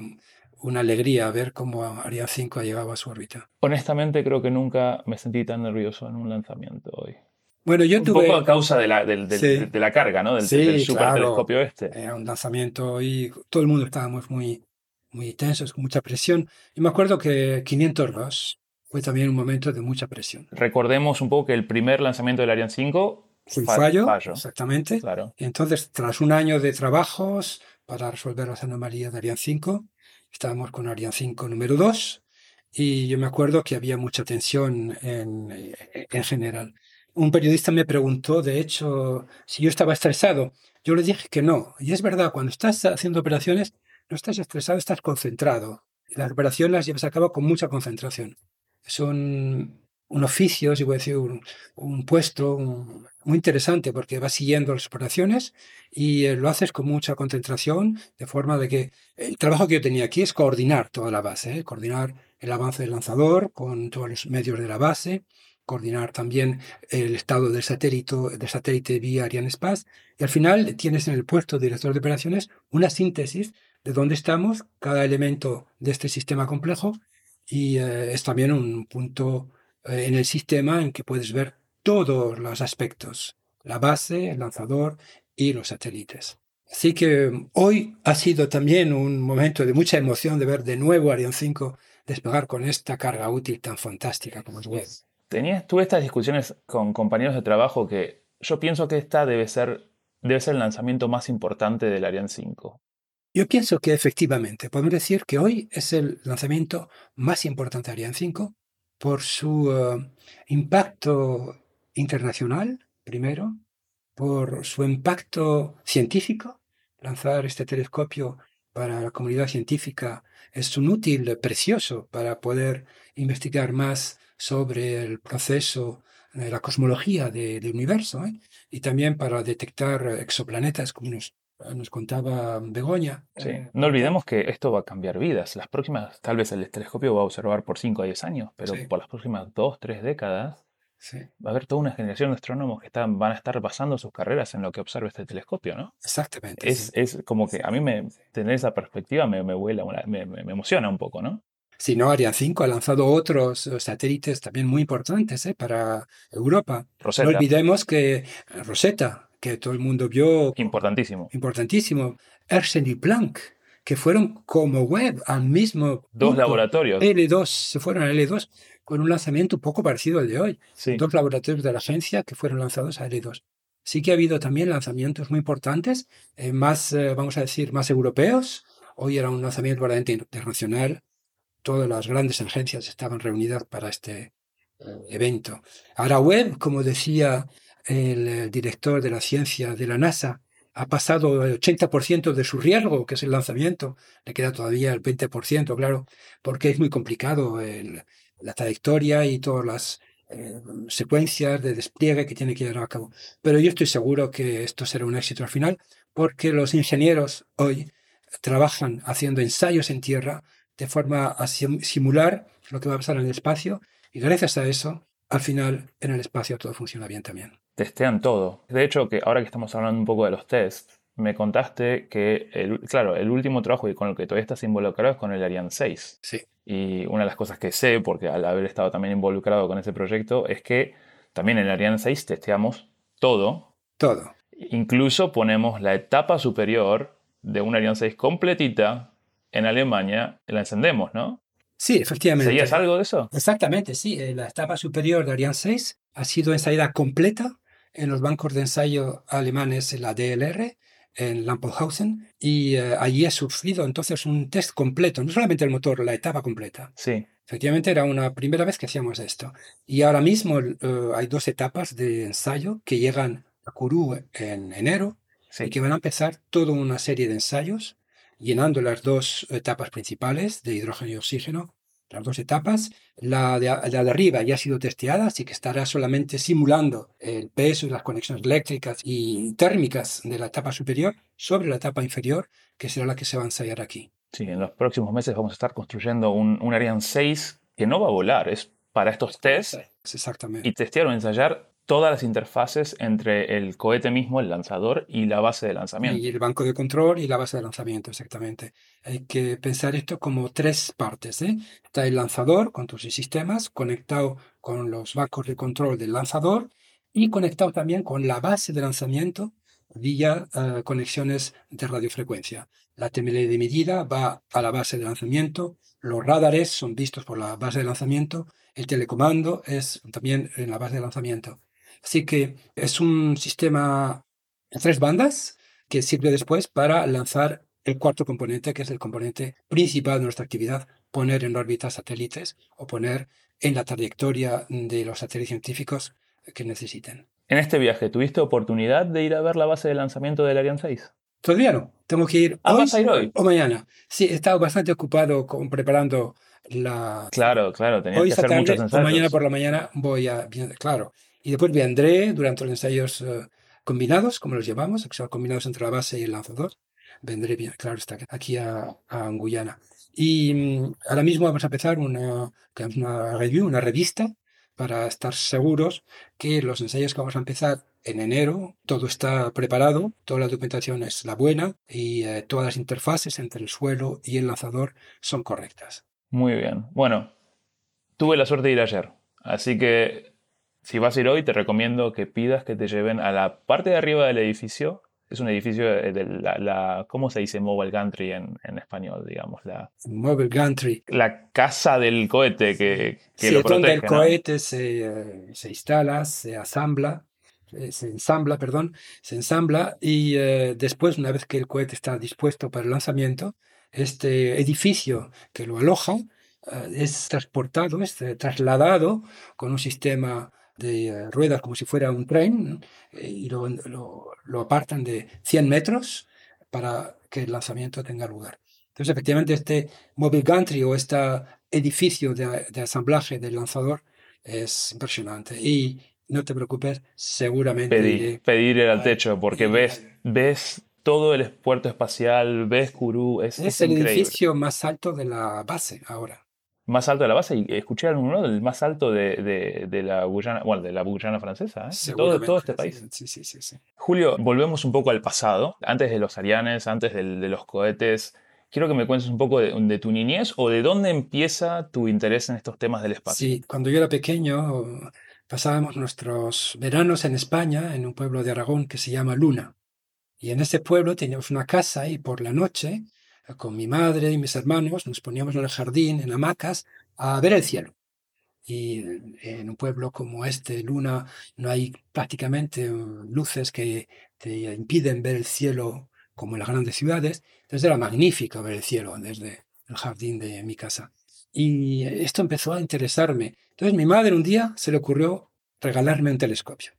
una alegría ver cómo Ariane 5 ha llegado a su órbita. Honestamente, creo que nunca me sentí tan nervioso en un lanzamiento hoy. Bueno, yo un tuve... poco a causa de la, de la carga, ¿no? Del, super telescopio este. Era un lanzamiento y todo el mundo estábamos muy, muy tensos, con mucha presión. Y me acuerdo que 502 fue también un momento de mucha presión. Recordemos un poco que el primer lanzamiento del Ariane 5 Fue un fa- fallo, fallo. exactamente. Claro. Y entonces, tras un año de trabajos para resolver las anomalías de Ariane 5, estábamos con Ariane 5 número 2 y yo me acuerdo que había mucha tensión en, eh, en general. Un periodista me preguntó, de hecho, si yo estaba estresado. Yo le dije que no. Y es verdad, cuando estás haciendo operaciones, no estás estresado, estás concentrado. Las operaciones las llevas a cabo con mucha concentración. Es un, oficio, si a decir, un, puesto muy interesante porque vas siguiendo las operaciones y eh, lo haces con mucha concentración, de forma de que el trabajo que yo tenía aquí es coordinar toda la base, ¿eh? coordinar el avance del lanzador con todos los medios de la base, coordinar también el estado del satélite, del satélite vía Arianespace y al final tienes en el puesto de director de operaciones una síntesis de dónde estamos, cada elemento de este sistema complejo y eh, es también un punto en el sistema en que puedes ver todos los aspectos, la base, el lanzador y los satélites. Así que mm, hoy ha sido también un momento de mucha emoción de ver de nuevo Ariane 5 despegar con esta carga útil tan fantástica como es web. Tenías, tuve estas discusiones con compañeros de trabajo que yo pienso que esta debe ser, debe ser el lanzamiento más importante del Ariane 5. Yo pienso que efectivamente podemos decir que hoy es el lanzamiento más importante de Ariane 5 por su eh, impacto internacional, primero, por su impacto científico. Lanzar este telescopio para la comunidad científica es un útil precioso para poder investigar más sobre el proceso de la cosmología de- del universo ¿eh? y también para detectar exoplanetas, como nos, nos contaba Begoña. Sí. Eh, No olvidemos que esto va a cambiar vidas. Las próximas, tal vez el telescopio va a observar por 5 a 10 años, pero Sí. por las próximas 2, 3 décadas sí, va a haber toda una generación de astrónomos que están, van a estar basando sus carreras en lo que observa este telescopio, ¿no? exactamente. Es, sí. es como que a mí me, tener esa perspectiva me, me vuela, me, emociona un poco, ¿no? Si no, Ariane 5 ha lanzado otros satélites también muy importantes ¿eh? para Europa. Rosetta, No olvidemos que Rosetta, que todo el mundo vio importantísimo. importantísimo, Herschel y Planck, que fueron como web al mismo Dos punto. laboratorios. L2, se fueron a L2 con un lanzamiento un poco parecido al de hoy. Sí. Dos laboratorios de la agencia que fueron lanzados a L2. Sí que ha habido también lanzamientos muy importantes, eh, más, eh, vamos a decir, más europeos. Hoy era un lanzamiento verdaderamente internacional. Todas las grandes agencias estaban reunidas para este eh, evento. Ahora web, como decía el, eh, director de la ciencia de la NASA, ha pasado el 80% de su riesgo, que es el lanzamiento. Le queda todavía el 20%, claro, porque es muy complicado la trayectoria y todas las eh, secuencias de despliegue que tiene que llevar a cabo. Pero yo estoy seguro que esto será un éxito al final, porque los ingenieros hoy trabajan haciendo ensayos en tierra de forma a sim- simular lo que va a pasar en el espacio y gracias a eso, al final en el espacio todo funciona bien también. Testean todo. De hecho, que ahora que estamos hablando un poco de los tests, me contaste que, el, claro, el último trabajo y con el que todavía estás involucrado es con el Ariane 6. Sí, Y una de las cosas que sé, porque al haber estado también involucrado con ese proyecto, es que también en el Ariane 6 testeamos todo. todo. Incluso ponemos la etapa superior de un Ariane 6 completita en Alemania la encendemos, ¿no? Sí, efectivamente. ¿Seguías algo de eso? Exactamente, sí. Eh, La etapa superior de Ariane 6 ha sido ensayada completa en los bancos de ensayo alemanes, en la DLR, en Lampenhausen, y eh, allí ha sufrido entonces un test completo, no solamente el motor, la etapa completa. Sí. Efectivamente, era una primera vez que hacíamos esto. Y ahora mismo eh, hay dos etapas de ensayo que llegan a Kourou en enero sí. y que van a empezar toda una serie de ensayos, llenando las dos etapas principales de hidrógeno y oxígeno, las dos etapas. La de, la de arriba ya ha sido testeada, así que estará solamente simulando el peso y las conexiones eléctricas y térmicas de la etapa superior sobre la etapa inferior, que será la que se va a ensayar aquí. Sí, en los próximos meses vamos a estar construyendo un, un Ariane 6 que no va a volar, es para estos tests Exactamente. y testear o ensayar todas las interfaces entre el cohete mismo, el lanzador, y la base de lanzamiento. Y el banco de control y la base de lanzamiento, exactamente. Hay que pensar esto como tres partes. ¿eh? Está el lanzador con tus sistemas, conectado con los bancos de control del lanzador y conectado también con la base de lanzamiento vía eh, conexiones de radiofrecuencia. La de medida va a la base de lanzamiento, los radares son vistos por la base de lanzamiento, el telecomando es también en la base de lanzamiento. Así que es un sistema en tres bandas que sirve después para lanzar el cuarto componente, que es el componente principal de nuestra actividad, poner en órbita satélites o poner en la trayectoria de los satélites científicos que necesiten. En este viaje, ¿tuviste oportunidad de ir a ver la base de lanzamiento del Ariane 6? Todavía no. Tengo que ir, ah, hoy, ¿vas a ir hoy o mañana. Sí, he estado bastante ocupado con, preparando la... Claro, claro, tenía que hacer tarde, muchos ensayos. O mañana por la mañana voy a... Claro. Y después vendré durante los ensayos uh, combinados, como los llevamos, que son combinados entre la base y el lanzador. Vendré, bien, claro, está aquí a, a. Y um, ahora mismo vamos a empezar una, una review, una revista, para estar seguros que los ensayos que vamos a empezar en enero, todo está preparado, toda la documentación es la buena y eh, todas las interfaces entre el suelo y el lanzador son correctas. Muy bien. Bueno, tuve la suerte de ir ayer, así que si vas a ir hoy te recomiendo que pidas que te lleven a la parte de arriba del edificio es un edificio de la, ¿cómo se dice mobile gantry en, en, español, digamos? La, mobile gantry. La casa del cohete que, que sí, lo protege, donde el ¿no? cohete se, eh, se, instala, se asambla, eh, se ensambla, perdón, se ensambla y eh, después, una vez que el cohete está dispuesto para el lanzamiento, este edificio que lo aloja es transportado, es trasladado con un sistema de ruedas como si fuera un tren y lo, lo, lo, apartan de 100 metros para que el lanzamiento tenga lugar. Entonces, efectivamente, este mobile gantry o este edificio de, de asamblaje del lanzador es impresionante. Y no te preocupes, seguramente... Pedir, pedir ir al techo, porque ves, ves todo el puerto espacial, ves Kourou, es, es, es el increíble. edificio más alto de la base ahora más alto de la base y escuché alguno del más alto de, de, de, la Guyana, bueno, de la Guyana francesa, ¿eh? todo, todo este país. Sí, sí, sí, sí, Julio, volvemos un poco al pasado, antes de los Arianes, antes de, de los cohetes. Quiero que me cuentes un poco de, de, tu niñez o de dónde empieza tu interés en estos temas del espacio. Sí, cuando yo era pequeño pasábamos nuestros veranos en España, en un pueblo de Aragón que se llama Luna. Y en ese pueblo teníamos una casa y por la noche con mi madre y mis hermanos, nos poníamos en el jardín, en hamacas, a ver el cielo. Y en un pueblo como este, Luna, no hay prácticamente luces que te impiden ver el cielo como en las grandes ciudades. Entonces era magnífico ver el cielo desde el jardín de mi casa. Y esto empezó a interesarme. Entonces mi madre un día se le ocurrió regalarme un telescopio.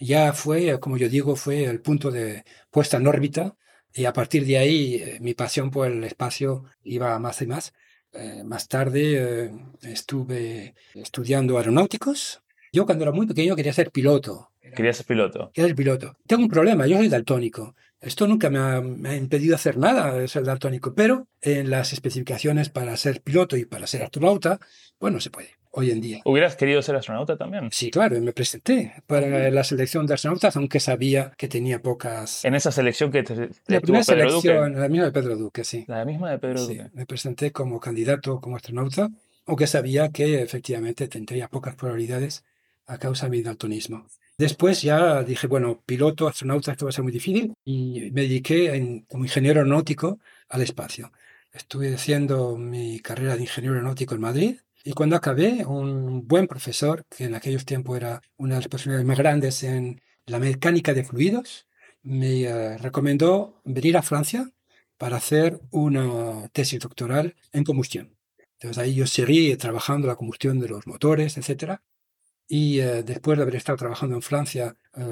Ya fue, como yo digo, fue el punto de puesta en órbita y a partir de ahí, eh, mi pasión por el espacio iba más y más. Eh, más tarde eh, estuve estudiando aeronáuticos. Yo cuando era muy pequeño quería ser piloto. Quería ser piloto. Quería ser piloto. Tengo un problema, yo soy daltónico. Esto nunca me ha, me ha impedido hacer nada, ser daltónico, pero en las especificaciones para ser piloto y para ser astronauta, pues no se puede hoy en día. ¿Hubieras querido ser astronauta también? Sí, claro, me presenté para la selección de astronautas, aunque sabía que tenía pocas... En esa selección que te, te La primera Pedro selección, Duque. la misma de Pedro Duque, sí. La misma de Pedro Sí, Duque. me presenté como candidato como astronauta, aunque sabía que efectivamente tendría pocas probabilidades a causa de mi daltonismo. Después ya dije, bueno, piloto, astronauta, esto va a ser muy difícil, y me dediqué en- como ingeniero aeronáutico al espacio. Estuve haciendo mi carrera de ingeniero aeronáutico en Madrid, y cuando acabé, un buen profesor, que en aquellos tiempos era una de las personalidades más grandes en la mecánica de fluidos, me eh, recomendó venir a Francia para hacer una tesis doctoral en combustión. Entonces ahí yo seguí trabajando la combustión de los motores, etcétera. Y eh, después de haber estado trabajando en Francia eh,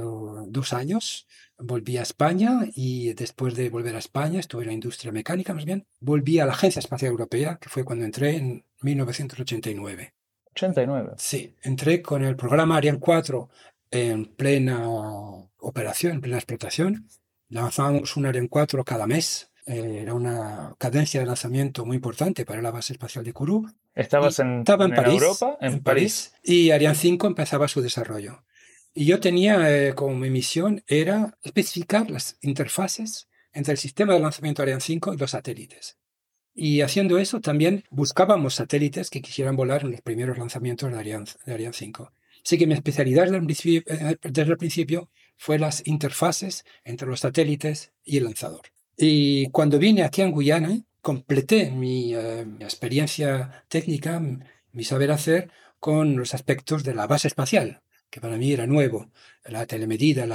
dos años, volví a España y después de volver a España, estuve en la industria mecánica más bien, volví a la Agencia Espacial Europea, que fue cuando entré en 1989. 89. Sí, entré con el programa Ariane 4 en plena operación, en plena explotación. Lanzábamos un Ariane 4 cada mes. Eh, Era una cadencia de lanzamiento muy importante para la base espacial de Kourou. ¿Estabas en, Estaba en, París, Europa? En, París. Y Ariane 5 empezaba su desarrollo. Y yo tenía eh, como mi misión era especificar las interfaces entre el sistema de lanzamiento Ariane 5 y los satélites. Y haciendo eso también buscábamos satélites que quisieran volar en los primeros lanzamientos de Ariane, de Ariane 5. Así que mi especialidad eh, desde el principio fue las interfaces entre los satélites y el lanzador. Y cuando vine aquí en Guyana, completé mi, eh, experiencia técnica, mi saber hacer, con los aspectos de la base espacial, que para mí era nuevo, la telemedida,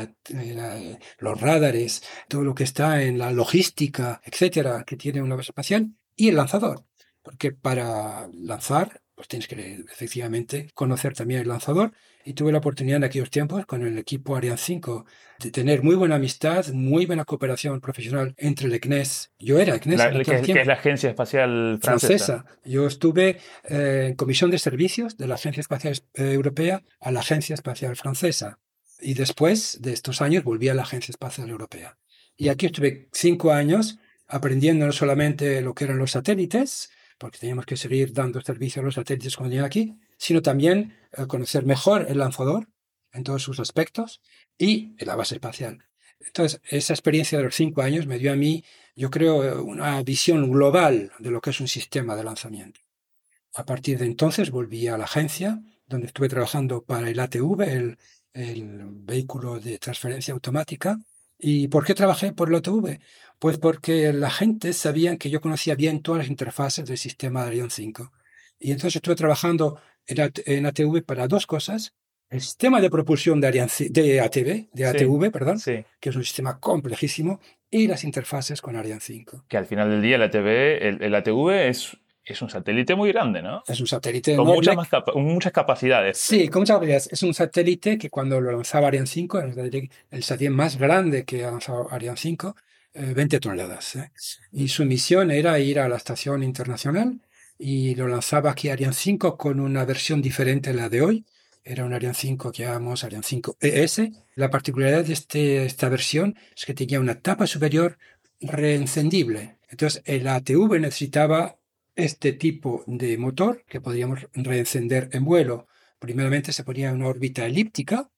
los radares, todo lo que está en la logística, etcétera, que tiene una base espacial, y el lanzador, porque para lanzar, pues tienes que efectivamente conocer también el lanzador y tuve la oportunidad en aquellos tiempos con el equipo Ariane 5 de tener muy buena amistad, muy buena cooperación profesional entre el CNES. Yo era CNES. La, que, es la Agencia Espacial Francesa. Yo estuve eh, en comisión de servicios de la Agencia Espacial eh, Europea a la Agencia Espacial Francesa. Y después de estos años volví a la Agencia Espacial Europea. Y aquí estuve cinco años aprendiendo no solamente lo que eran los satélites, porque teníamos que seguir dando servicio a los satélites cuando llegué aquí, sino también eh, conocer mejor el lanzador en todos sus aspectos y la base espacial. Entonces, esa experiencia de los cinco años me dio a mí, yo creo, una visión global de lo que es un sistema de lanzamiento. A partir de entonces volví a la agencia, donde estuve trabajando para el ATV, el, el vehículo de transferencia automática. ¿Y por qué trabajé por el ATV? Pues porque la gente sabía que yo conocía bien todas las interfaces del sistema de Ariane 5. Y entonces estuve trabajando en ATV para dos cosas. El sistema de propulsión de, de ATV, de ATV, perdón, que es un sistema complejísimo, y las interfaces con Ariane 5. Que al final del día el ATV, el, ATV es, es un satélite muy grande, ¿no? Es un satélite con muchas, muchas capacidades. Sí, con muchas capacidades. Es un satélite que cuando lo lanzaba Ariane 5, el satélite más grande que ha lanzado Ariane 5, 20 eh, toneladas. ¿eh? Y su misión era ir a la estación internacional y lo lanzaba aquí Ariane 5 con una versión diferente a la de hoy. Era un Ariane 5 que llamamos Ariane 5 ES. La particularidad de este, esta versión es que tenía una tapa superior reencendible. Entonces el ATV necesitaba este tipo de motor que podíamos reencender en vuelo. Primeramente se ponía en una órbita elíptica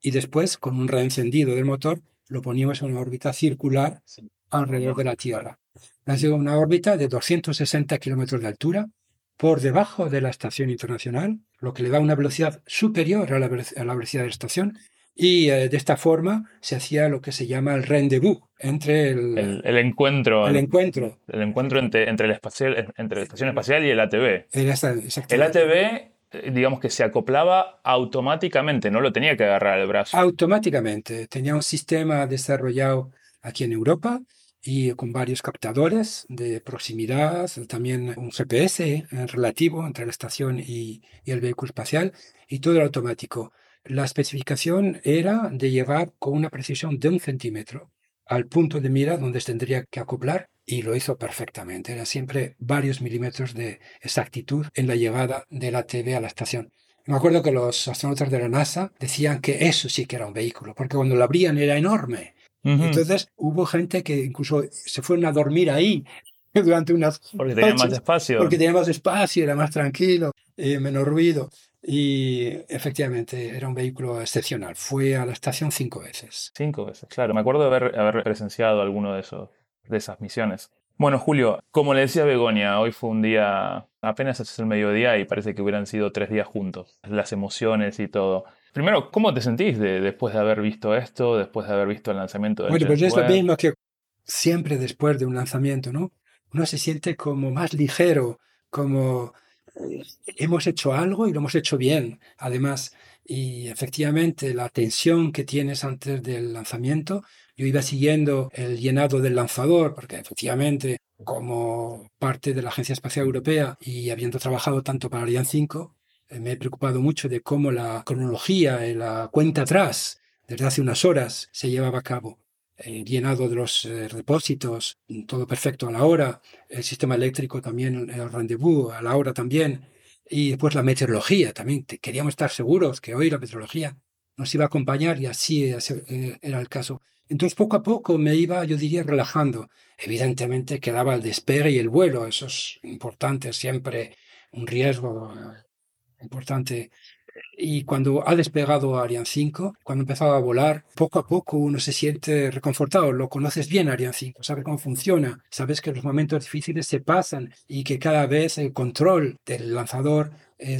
y después con un reencendido del motor lo poníamos en una órbita circular alrededor de la Tierra ha sido una órbita de 260 kilómetros de altura por debajo de la estación internacional, lo que le da una velocidad superior a la, velocidad de la estación. Y eh, de esta forma se hacía lo que se llama el rendezvous entre el, el, encuentro. El encuentro. El encuentro entre, entre, el espacial, entre la estación espacial y el ATV. El ATV digamos que se acoplaba automáticamente, no lo tenía que agarrar el brazo. Automáticamente. Tenía un sistema desarrollado aquí en Europa y con varios captadores de proximidad, también un GPS eh, relativo entre la estación y, el vehículo espacial y todo era automático. La especificación era de llevar con una precisión de un centímetro al punto de mira donde tendría que acoplar y lo hizo perfectamente. Era siempre varios milímetros de exactitud en la llegada de la TV a la estación. Me acuerdo que los astronautas de la NASA decían que eso sí que era un vehículo, porque cuando lo abrían era enorme entonces hubo gente que incluso se fueron a dormir ahí durante unas... Porque tenía más espacio. Porque tenía más espacio, era más tranquilo, eh, menos ruido. Y efectivamente era un vehículo excepcional. Fue a la estación cinco veces. Cinco veces, claro. Me acuerdo de haber, haber presenciado alguno de, esos, de esas misiones. Bueno, Julio, como le decía Begonia, hoy fue un día, apenas es el mediodía y parece que hubieran sido tres días juntos. Las emociones y todo. Primero, ¿cómo te sentís después de haber visto esto, después de haber visto el lanzamiento del Bueno, pues es lo mismo que siempre después de un lanzamiento, ¿no? Uno se siente como más ligero, como eh, hemos hecho algo y lo hemos hecho bien, además. Y efectivamente, la tensión que tienes antes del lanzamiento, yo iba siguiendo el llenado del lanzador, porque efectivamente, como parte de la Agencia Espacial Europea y habiendo trabajado tanto para Ariane 5, eh, me he preocupado mucho de cómo la cronología y la cuenta atrás desde hace unas horas se llevaba a cabo. Eh, llenado de los eh, depósitos, todo perfecto a la hora, el sistema eléctrico también, el rendezvous a la hora también, y después la meteorología también. Queríamos estar seguros que hoy la meteorología nos iba a acompañar y así era el caso. Entonces poco a poco me iba, yo diría, relajando. Evidentemente quedaba el despegue y el vuelo, eso es importante, siempre un riesgo importante. Y cuando ha despegado Ariane 5, cuando empezaba a volar, poco a poco uno se siente reconfortado. Lo conoces bien Ariane 5, sabes cómo funciona, sabes que los momentos difíciles se pasan y que cada vez el control del lanzador eh,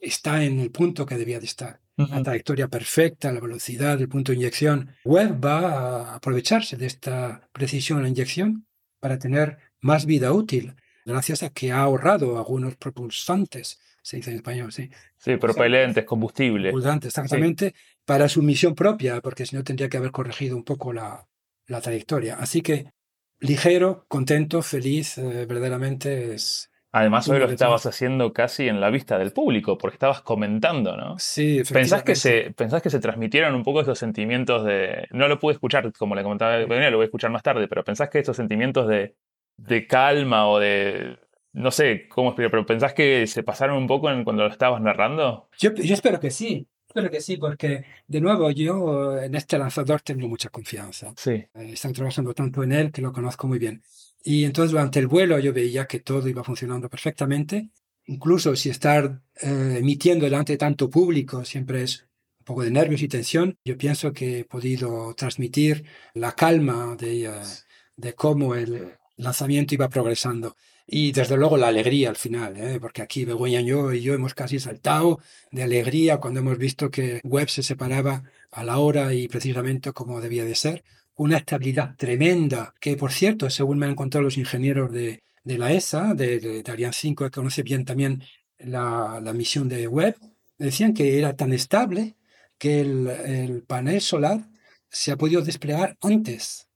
está en el punto que debía de estar. La trayectoria perfecta, la velocidad, el punto de inyección. Webb va a aprovecharse de esta precisión en la inyección para tener más vida útil, gracias a que ha ahorrado algunos propulsantes, se dice en español, sí. Sí, propelentes, combustible. Propulsantes, exactamente, para su misión propia, porque si no tendría que haber corregido un poco la, la trayectoria. Así que ligero, contento, feliz, eh, verdaderamente es, Además, hoy lo estabas haciendo casi en la vista del público, porque estabas comentando, ¿no? Sí, ¿Pensás que, se, ¿Pensás que se transmitieron un poco estos sentimientos de... No lo pude escuchar, como le comentaba lo voy a escuchar más tarde, pero ¿pensás que estos sentimientos de, de calma o de... No sé cómo explicar, pero ¿pensás que se pasaron un poco en, cuando lo estabas narrando? Yo, yo espero que sí, espero que sí, porque de nuevo yo en este lanzador tengo mucha confianza. Sí. Eh, Están trabajando tanto en él que lo conozco muy bien. Y entonces durante el vuelo yo veía que todo iba funcionando perfectamente. Incluso si estar eh, emitiendo delante de tanto público siempre es un poco de nervios y tensión, yo pienso que he podido transmitir la calma de, eh, de cómo el lanzamiento iba progresando. Y desde luego la alegría al final, ¿eh? porque aquí Begoña yo, y yo hemos casi saltado de alegría cuando hemos visto que Webb se separaba a la hora y precisamente como debía de ser. Una estabilidad tremenda, que por cierto, según me han contado los ingenieros de, de la ESA, de, de, de Ariane 5, que conoce bien también la, la misión de Webb, decían que era tan estable que el, el panel solar se ha podido desplegar antes.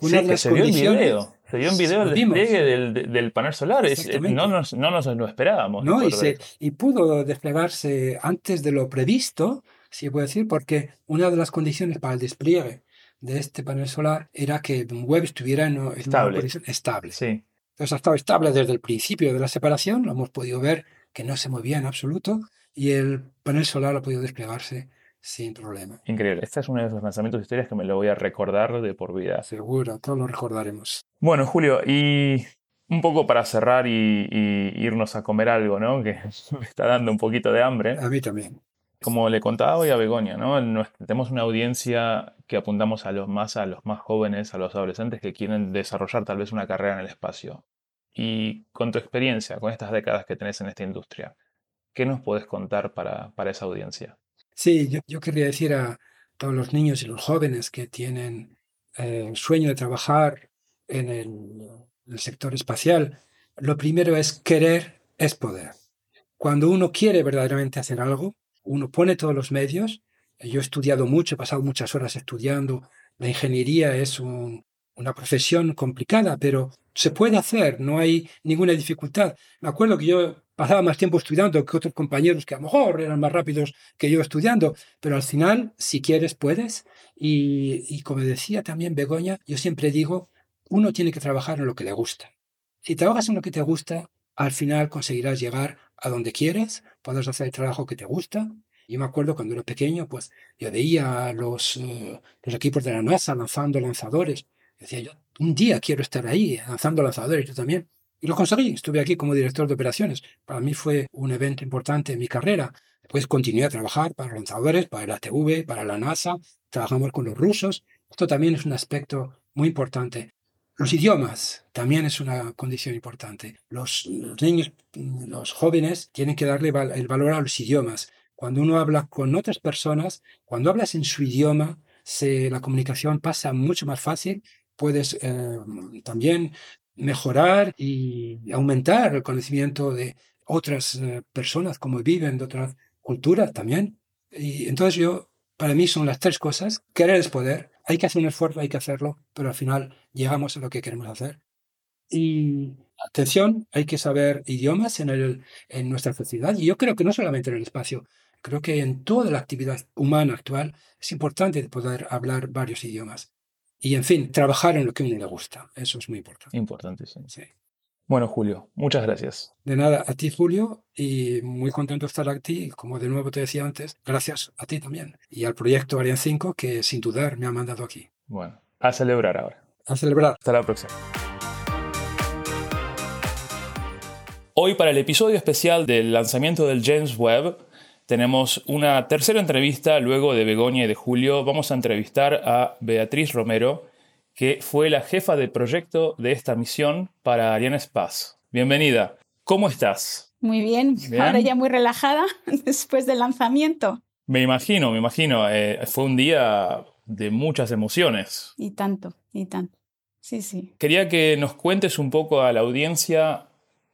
Sí, que se vio en video. Se vio en video el despliegue del, del panel solar. No, nos, no nos lo esperábamos. ¿no? Y, se, y pudo desplegarse antes de lo previsto, si se puede decir, porque una de las condiciones para el despliegue de este panel solar era que Webb estuviera en, en Estable. estable. Sí. Entonces ha estado estable desde el principio de la separación, lo hemos podido ver que no se movía en absoluto y el panel solar ha podido desplegarse sin problema. Increíble. Este es uno de esos lanzamientos de historias que me lo voy a recordar de por vida. Seguro, todos lo recordaremos. Bueno, Julio, y un poco para cerrar y, y irnos a comer algo, ¿no? Que me está dando un poquito de hambre. A mí también. Como le contaba hoy a Begoña, ¿no? En Tenemos una audiencia que apuntamos a los más, a los más jóvenes, a los adolescentes que quieren desarrollar tal vez una carrera en el espacio. Y con tu experiencia, con estas décadas que tenés en esta industria, ¿qué nos podés contar para, para esa audiencia? Sí, yo, yo querría decir a todos los niños y los jóvenes que tienen eh, el sueño de trabajar en el, el sector espacial, lo primero es querer es poder. Cuando uno quiere verdaderamente hacer algo, uno pone todos los medios. Yo he estudiado mucho, he pasado muchas horas estudiando. La ingeniería es un- una profesión complicada, pero se puede hacer, no hay ninguna dificultad. Me acuerdo que yo pasaba más tiempo estudiando que otros compañeros que a lo mejor eran más rápidos que yo estudiando, pero al final, si quieres, puedes. Y, y como decía también Begoña, yo siempre digo, uno tiene que trabajar en lo que le gusta. Si trabajas en lo que te gusta, al final conseguirás llegar a donde quieres, podrás hacer el trabajo que te gusta. Yo me acuerdo cuando era pequeño, pues yo veía a los, eh, los equipos de la NASA lanzando lanzadores. Decía yo, un día quiero estar ahí lanzando lanzadores, yo también. Y lo conseguí, estuve aquí como director de operaciones. Para mí fue un evento importante en mi carrera. Después continué a trabajar para lanzadores, para el ATV, para la NASA, trabajamos con los rusos. Esto también es un aspecto muy importante. Los idiomas también es una condición importante. Los, niños, los jóvenes, tienen que darle el valor a los idiomas. Cuando uno habla con otras personas, cuando hablas en su idioma, se, la comunicación pasa mucho más fácil. Puedes eh, también mejorar y aumentar el conocimiento de otras eh, personas, cómo viven, de otras culturas también. Y entonces yo, para mí son las tres cosas. Querer es poder. Hay que hacer un esfuerzo, hay que hacerlo, pero al final llegamos a lo que queremos hacer. Y atención, hay que saber idiomas en, el, en nuestra sociedad. Y yo creo que no solamente en el espacio, creo que en toda la actividad humana actual es importante poder hablar varios idiomas. Y en fin, trabajar en lo que a uno le gusta. Eso es muy importante. Importantísimo. Sí. Bueno, Julio, muchas gracias. De nada, a ti Julio, y muy contento de estar aquí. Como de nuevo te decía antes, gracias a ti también. Y al proyecto Ariane 5, que sin dudar me ha mandado aquí. Bueno, a celebrar ahora. A celebrar. Hasta la próxima. Hoy para el episodio especial del lanzamiento del James Webb tenemos una tercera entrevista luego de Begoña y de Julio. Vamos a entrevistar a Beatriz Romero, que fue la jefa de proyecto de esta misión para Ariane Space. Bienvenida. ¿Cómo estás? Muy bien. Bien. ahora ya muy relajada después del lanzamiento. Me imagino, me imagino. Eh, fue un día de muchas emociones. Y tanto, y tanto. Sí, sí. Quería que nos cuentes un poco a la audiencia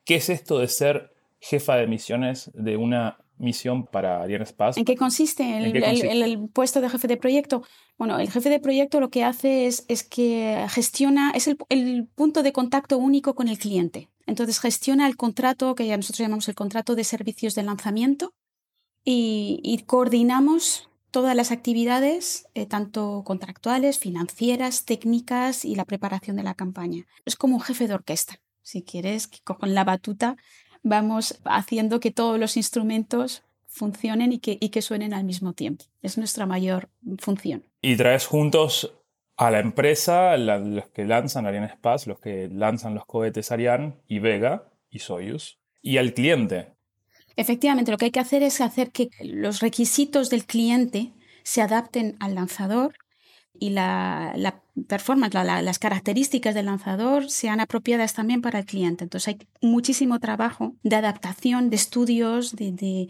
qué es esto de ser jefa de misiones de una misión para Ariane Space. ¿En qué consiste el, puesto de jefe de proyecto? Bueno, el jefe de proyecto lo que hace es, es que gestiona, es el, el, punto de contacto único con el cliente. Entonces gestiona el contrato, que ya nosotros llamamos el contrato de servicios de lanzamiento, y, coordinamos todas las actividades, eh, tanto contractuales, financieras, técnicas y la preparación de la campaña. Es como un jefe de orquesta, si quieres, que con la batuta vamos haciendo que todos los instrumentos funcionen y que, y que suenen al mismo tiempo. Es nuestra mayor función. Y traes juntos a la empresa, los que lanzan Ariane Space, los que lanzan los cohetes Ariane y Vega y Soyuz, y al cliente. Efectivamente, lo que hay que hacer es hacer que los requisitos del cliente se adapten al lanzador y la, la performance, las características del lanzador sean apropiadas también para el cliente. Entonces hay muchísimo trabajo de adaptación, de estudios, de,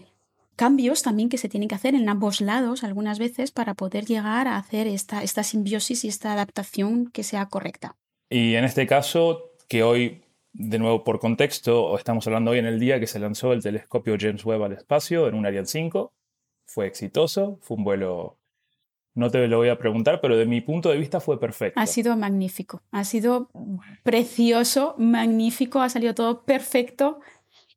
cambios también que se tienen que hacer en ambos lados algunas veces para poder llegar a hacer esta, esta simbiosis y esta adaptación que sea correcta. Y en este caso, que hoy de nuevo, por contexto, estamos hablando hoy en el día que se lanzó el telescopio James Webb al espacio en un Ariane 5. Fue exitoso, fue un vuelo, no te lo voy a preguntar, pero de mi punto de vista fue perfecto. Ha sido magnífico, ha sido precioso, magnífico, ha salido todo perfecto.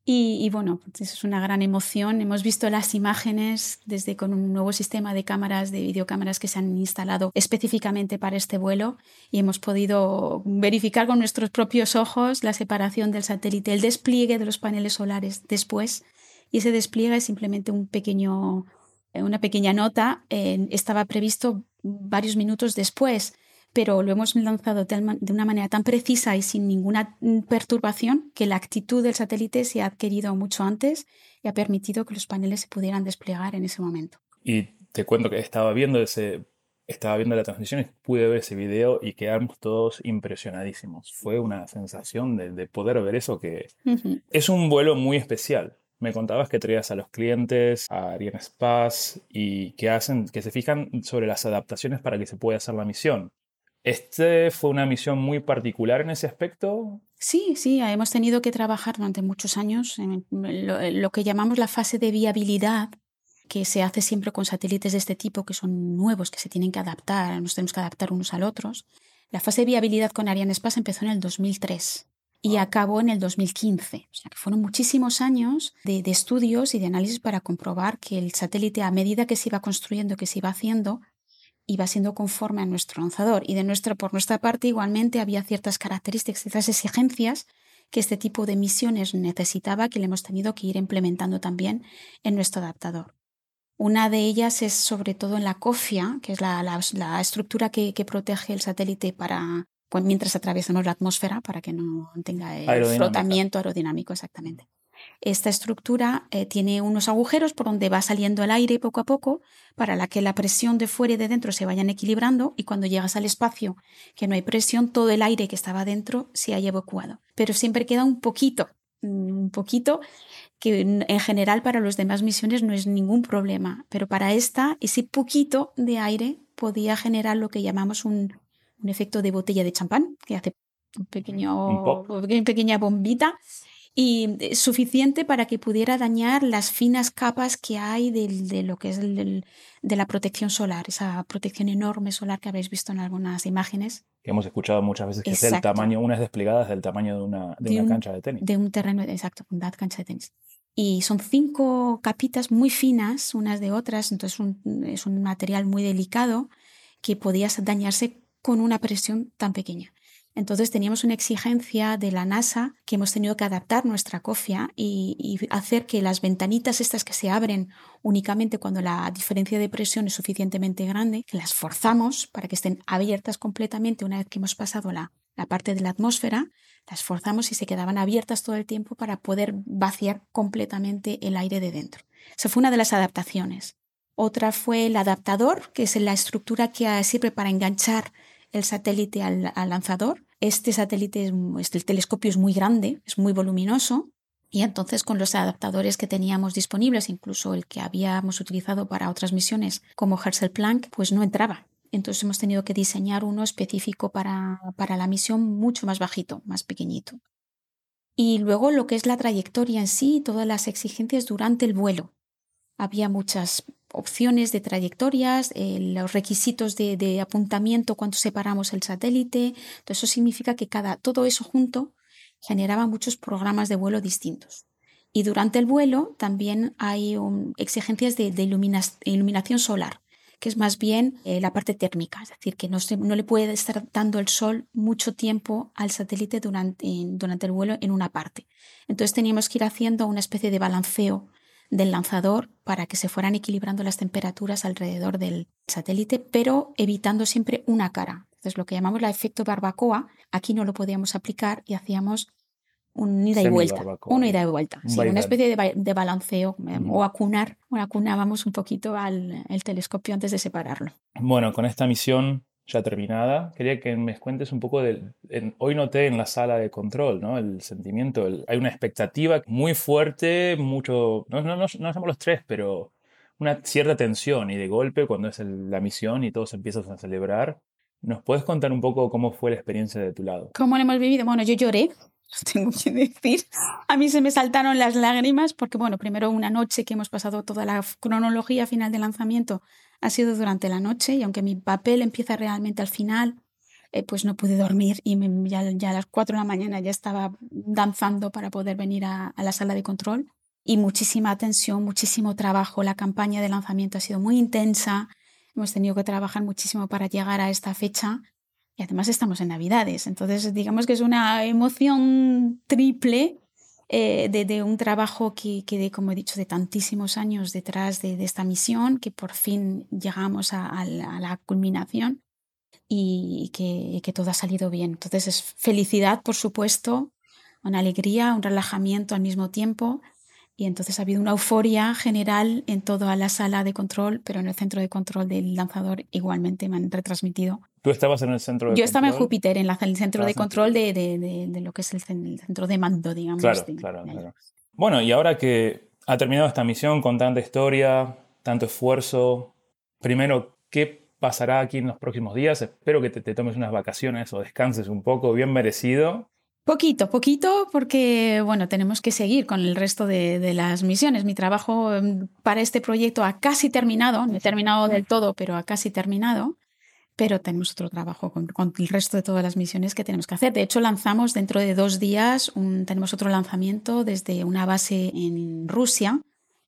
Y, bueno, pues es una gran emoción. Hemos visto las imágenes desde con un nuevo sistema de cámaras, de videocámaras que se han instalado específicamente para este vuelo y hemos podido verificar con nuestros propios ojos la separación del satélite, el despliegue de los paneles solares después. Y ese despliegue es simplemente un pequeño, una pequeña nota. estaba previsto varios minutos después pero lo hemos lanzado de una manera tan precisa y sin ninguna perturbación que la actitud del satélite se ha adquirido mucho antes y ha permitido que los paneles se pudieran desplegar en ese momento. Y te cuento que estaba viendo ese estaba viendo la transmisión y pude ver ese video y quedamos todos impresionadísimos. Fue una sensación de, poder ver eso que es un vuelo muy especial. Me contabas que traías a los clientes a Ariane Space y que hacen, que se fijan sobre las adaptaciones para que se pueda hacer la misión. ¿Este fue una misión muy particular en ese aspecto? Sí, sí, hemos tenido que trabajar durante muchos años en lo, que llamamos la fase de viabilidad, que se hace siempre con satélites de este tipo, que son nuevos, que se tienen que adaptar, nos tenemos que adaptar unos al otros. La fase de viabilidad con Ariane Space empezó en el 2003 y acabó en el 2015. O sea que fueron muchísimos años de, de, estudios y de análisis para comprobar que el satélite, a medida que se iba construyendo, que se iba haciendo, iba siendo conforme a nuestro lanzador. Y de nuestra, por nuestra parte, igualmente había ciertas características, ciertas exigencias que este tipo de misiones necesitaba que le hemos tenido que ir implementando también en nuestro adaptador. Una de ellas es sobre todo en la cofia, que es la, la, estructura que, que, protege el satélite para, pues, mientras atraviesamos la atmósfera para que no tenga el flotamiento aerodinámico exactamente. Esta estructura eh, tiene unos agujeros por donde va saliendo el aire poco a poco para la que la presión de fuera y de dentro se vayan equilibrando y cuando llegas al espacio que no hay presión, todo el aire que estaba dentro se haya evacuado. Pero siempre queda un poquito, un poquito que en general para las demás misiones no es ningún problema, pero para esta ese poquito de aire podía generar lo que llamamos un, un efecto de botella de champán, que hace un pequeño, una pequeña bombita y eh, suficiente para que pudiera dañar las finas capas que hay de, lo que es el, de la protección solar, esa protección enorme solar que habéis visto en algunas imágenes. Que hemos escuchado muchas veces que es del tamaño, unas desplegadas del tamaño de una, de, una cancha de tenis. De un terreno, exacto, una cancha de tenis. Y son cinco capitas muy finas unas de otras, entonces es un material muy delicado que podía dañarse con una presión tan pequeña. Entonces teníamos una exigencia de la NASA que hemos tenido que adaptar nuestra cofia y, hacer que las ventanitas estas que se abren únicamente cuando la diferencia de presión es suficientemente grande, las forzamos para que estén abiertas completamente una vez que hemos pasado la, la parte de la atmósfera, las forzamos y se quedaban abiertas todo el tiempo para poder vaciar completamente el aire de dentro. Esa fue una de las adaptaciones. Otra fue el adaptador, que es la estructura que sirve para enganchar el satélite al, lanzador. Este satélite, es, el telescopio es muy grande, es muy voluminoso Y entonces con los adaptadores que teníamos disponibles, incluso el que habíamos utilizado para otras misiones como Herschel Planck, pues no entraba. Entonces hemos tenido que diseñar uno específico para, para la misión mucho más bajito, más pequeñito. Y luego lo que es la trayectoria en sí, todas las exigencias durante el vuelo. Había muchas opciones de trayectorias, eh, los requisitos de, de, apuntamiento cuando separamos el satélite. Entonces eso significa que cada, todo eso junto generaba muchos programas de vuelo distintos. Y durante el vuelo también hay exigencias de, iluminación solar, que es más bien eh, la parte térmica, es decir, que no, no, le puede estar dando el sol mucho tiempo al satélite durante, durante el vuelo en una parte. Entonces teníamos que ir haciendo una especie de balanceo del lanzador para que se fueran equilibrando las temperaturas alrededor del satélite, pero evitando siempre una cara. Entonces, lo que llamamos el efecto barbacoa, aquí no lo podíamos aplicar y hacíamos un ida y vuelta. Una ida y vuelta. una especie de, balanceo o acunar, o acunábamos un poquito al el telescopio antes de separarlo. Bueno, con esta misión ya terminada, quería que me cuentes un poco del... hoy noté en la sala de control, ¿no? El sentimiento, hay una expectativa muy fuerte, mucho... No, no, no, no somos los tres, pero una cierta tensión y de golpe cuando es la misión y todos empiezan a celebrar, ¿Nos puedes contar un poco cómo fue la experiencia de tu lado? ¿Cómo lo hemos vivido? Bueno, yo lloré, tengo que decir. A mí se me saltaron las lágrimas porque, bueno, primero una noche que hemos pasado toda la cronología final de lanzamiento ha sido durante la noche y aunque mi papel empieza realmente al final, eh, pues no pude dormir y ya, a las 4 de la mañana ya estaba danzando para poder venir a, a la sala de control y muchísima tensión, muchísimo trabajo. La campaña de lanzamiento ha sido muy intensa Hemos tenido que trabajar muchísimo para llegar a esta fecha y además estamos en Navidades. Entonces, digamos que es una emoción triple eh, de, un trabajo que, que como he dicho, de tantísimos años detrás de, esta misión, que por fin llegamos a, la, culminación y que, que, todo ha salido bien. Entonces, es felicidad, por supuesto, una alegría, un relajamiento al mismo tiempo y entonces ha habido una euforia general en toda la sala de control, pero en el centro de control del lanzador igualmente me han retransmitido. ¿Tú estabas en el centro de Yo estaba en Júpiter, en, el centro de control de, de, de, lo que es el, centro de mando, digamos. Claro, claro, claro. Bueno, y ahora que ha terminado esta misión con tanta historia, tanto esfuerzo, primero, ¿qué pasará aquí en los próximos días? Espero que te, te tomes unas vacaciones o descanses un poco, bien merecido. Poquito, poquito, porque bueno, tenemos que seguir con el resto de, las misiones. Mi trabajo em, para este proyecto ha casi terminado, no he terminado del todo, pero ha casi terminado. Pero tenemos otro trabajo con, el resto de todas las misiones que tenemos que hacer. De hecho, lanzamos dentro de dos días, tenemos otro lanzamiento desde una base en Rusia,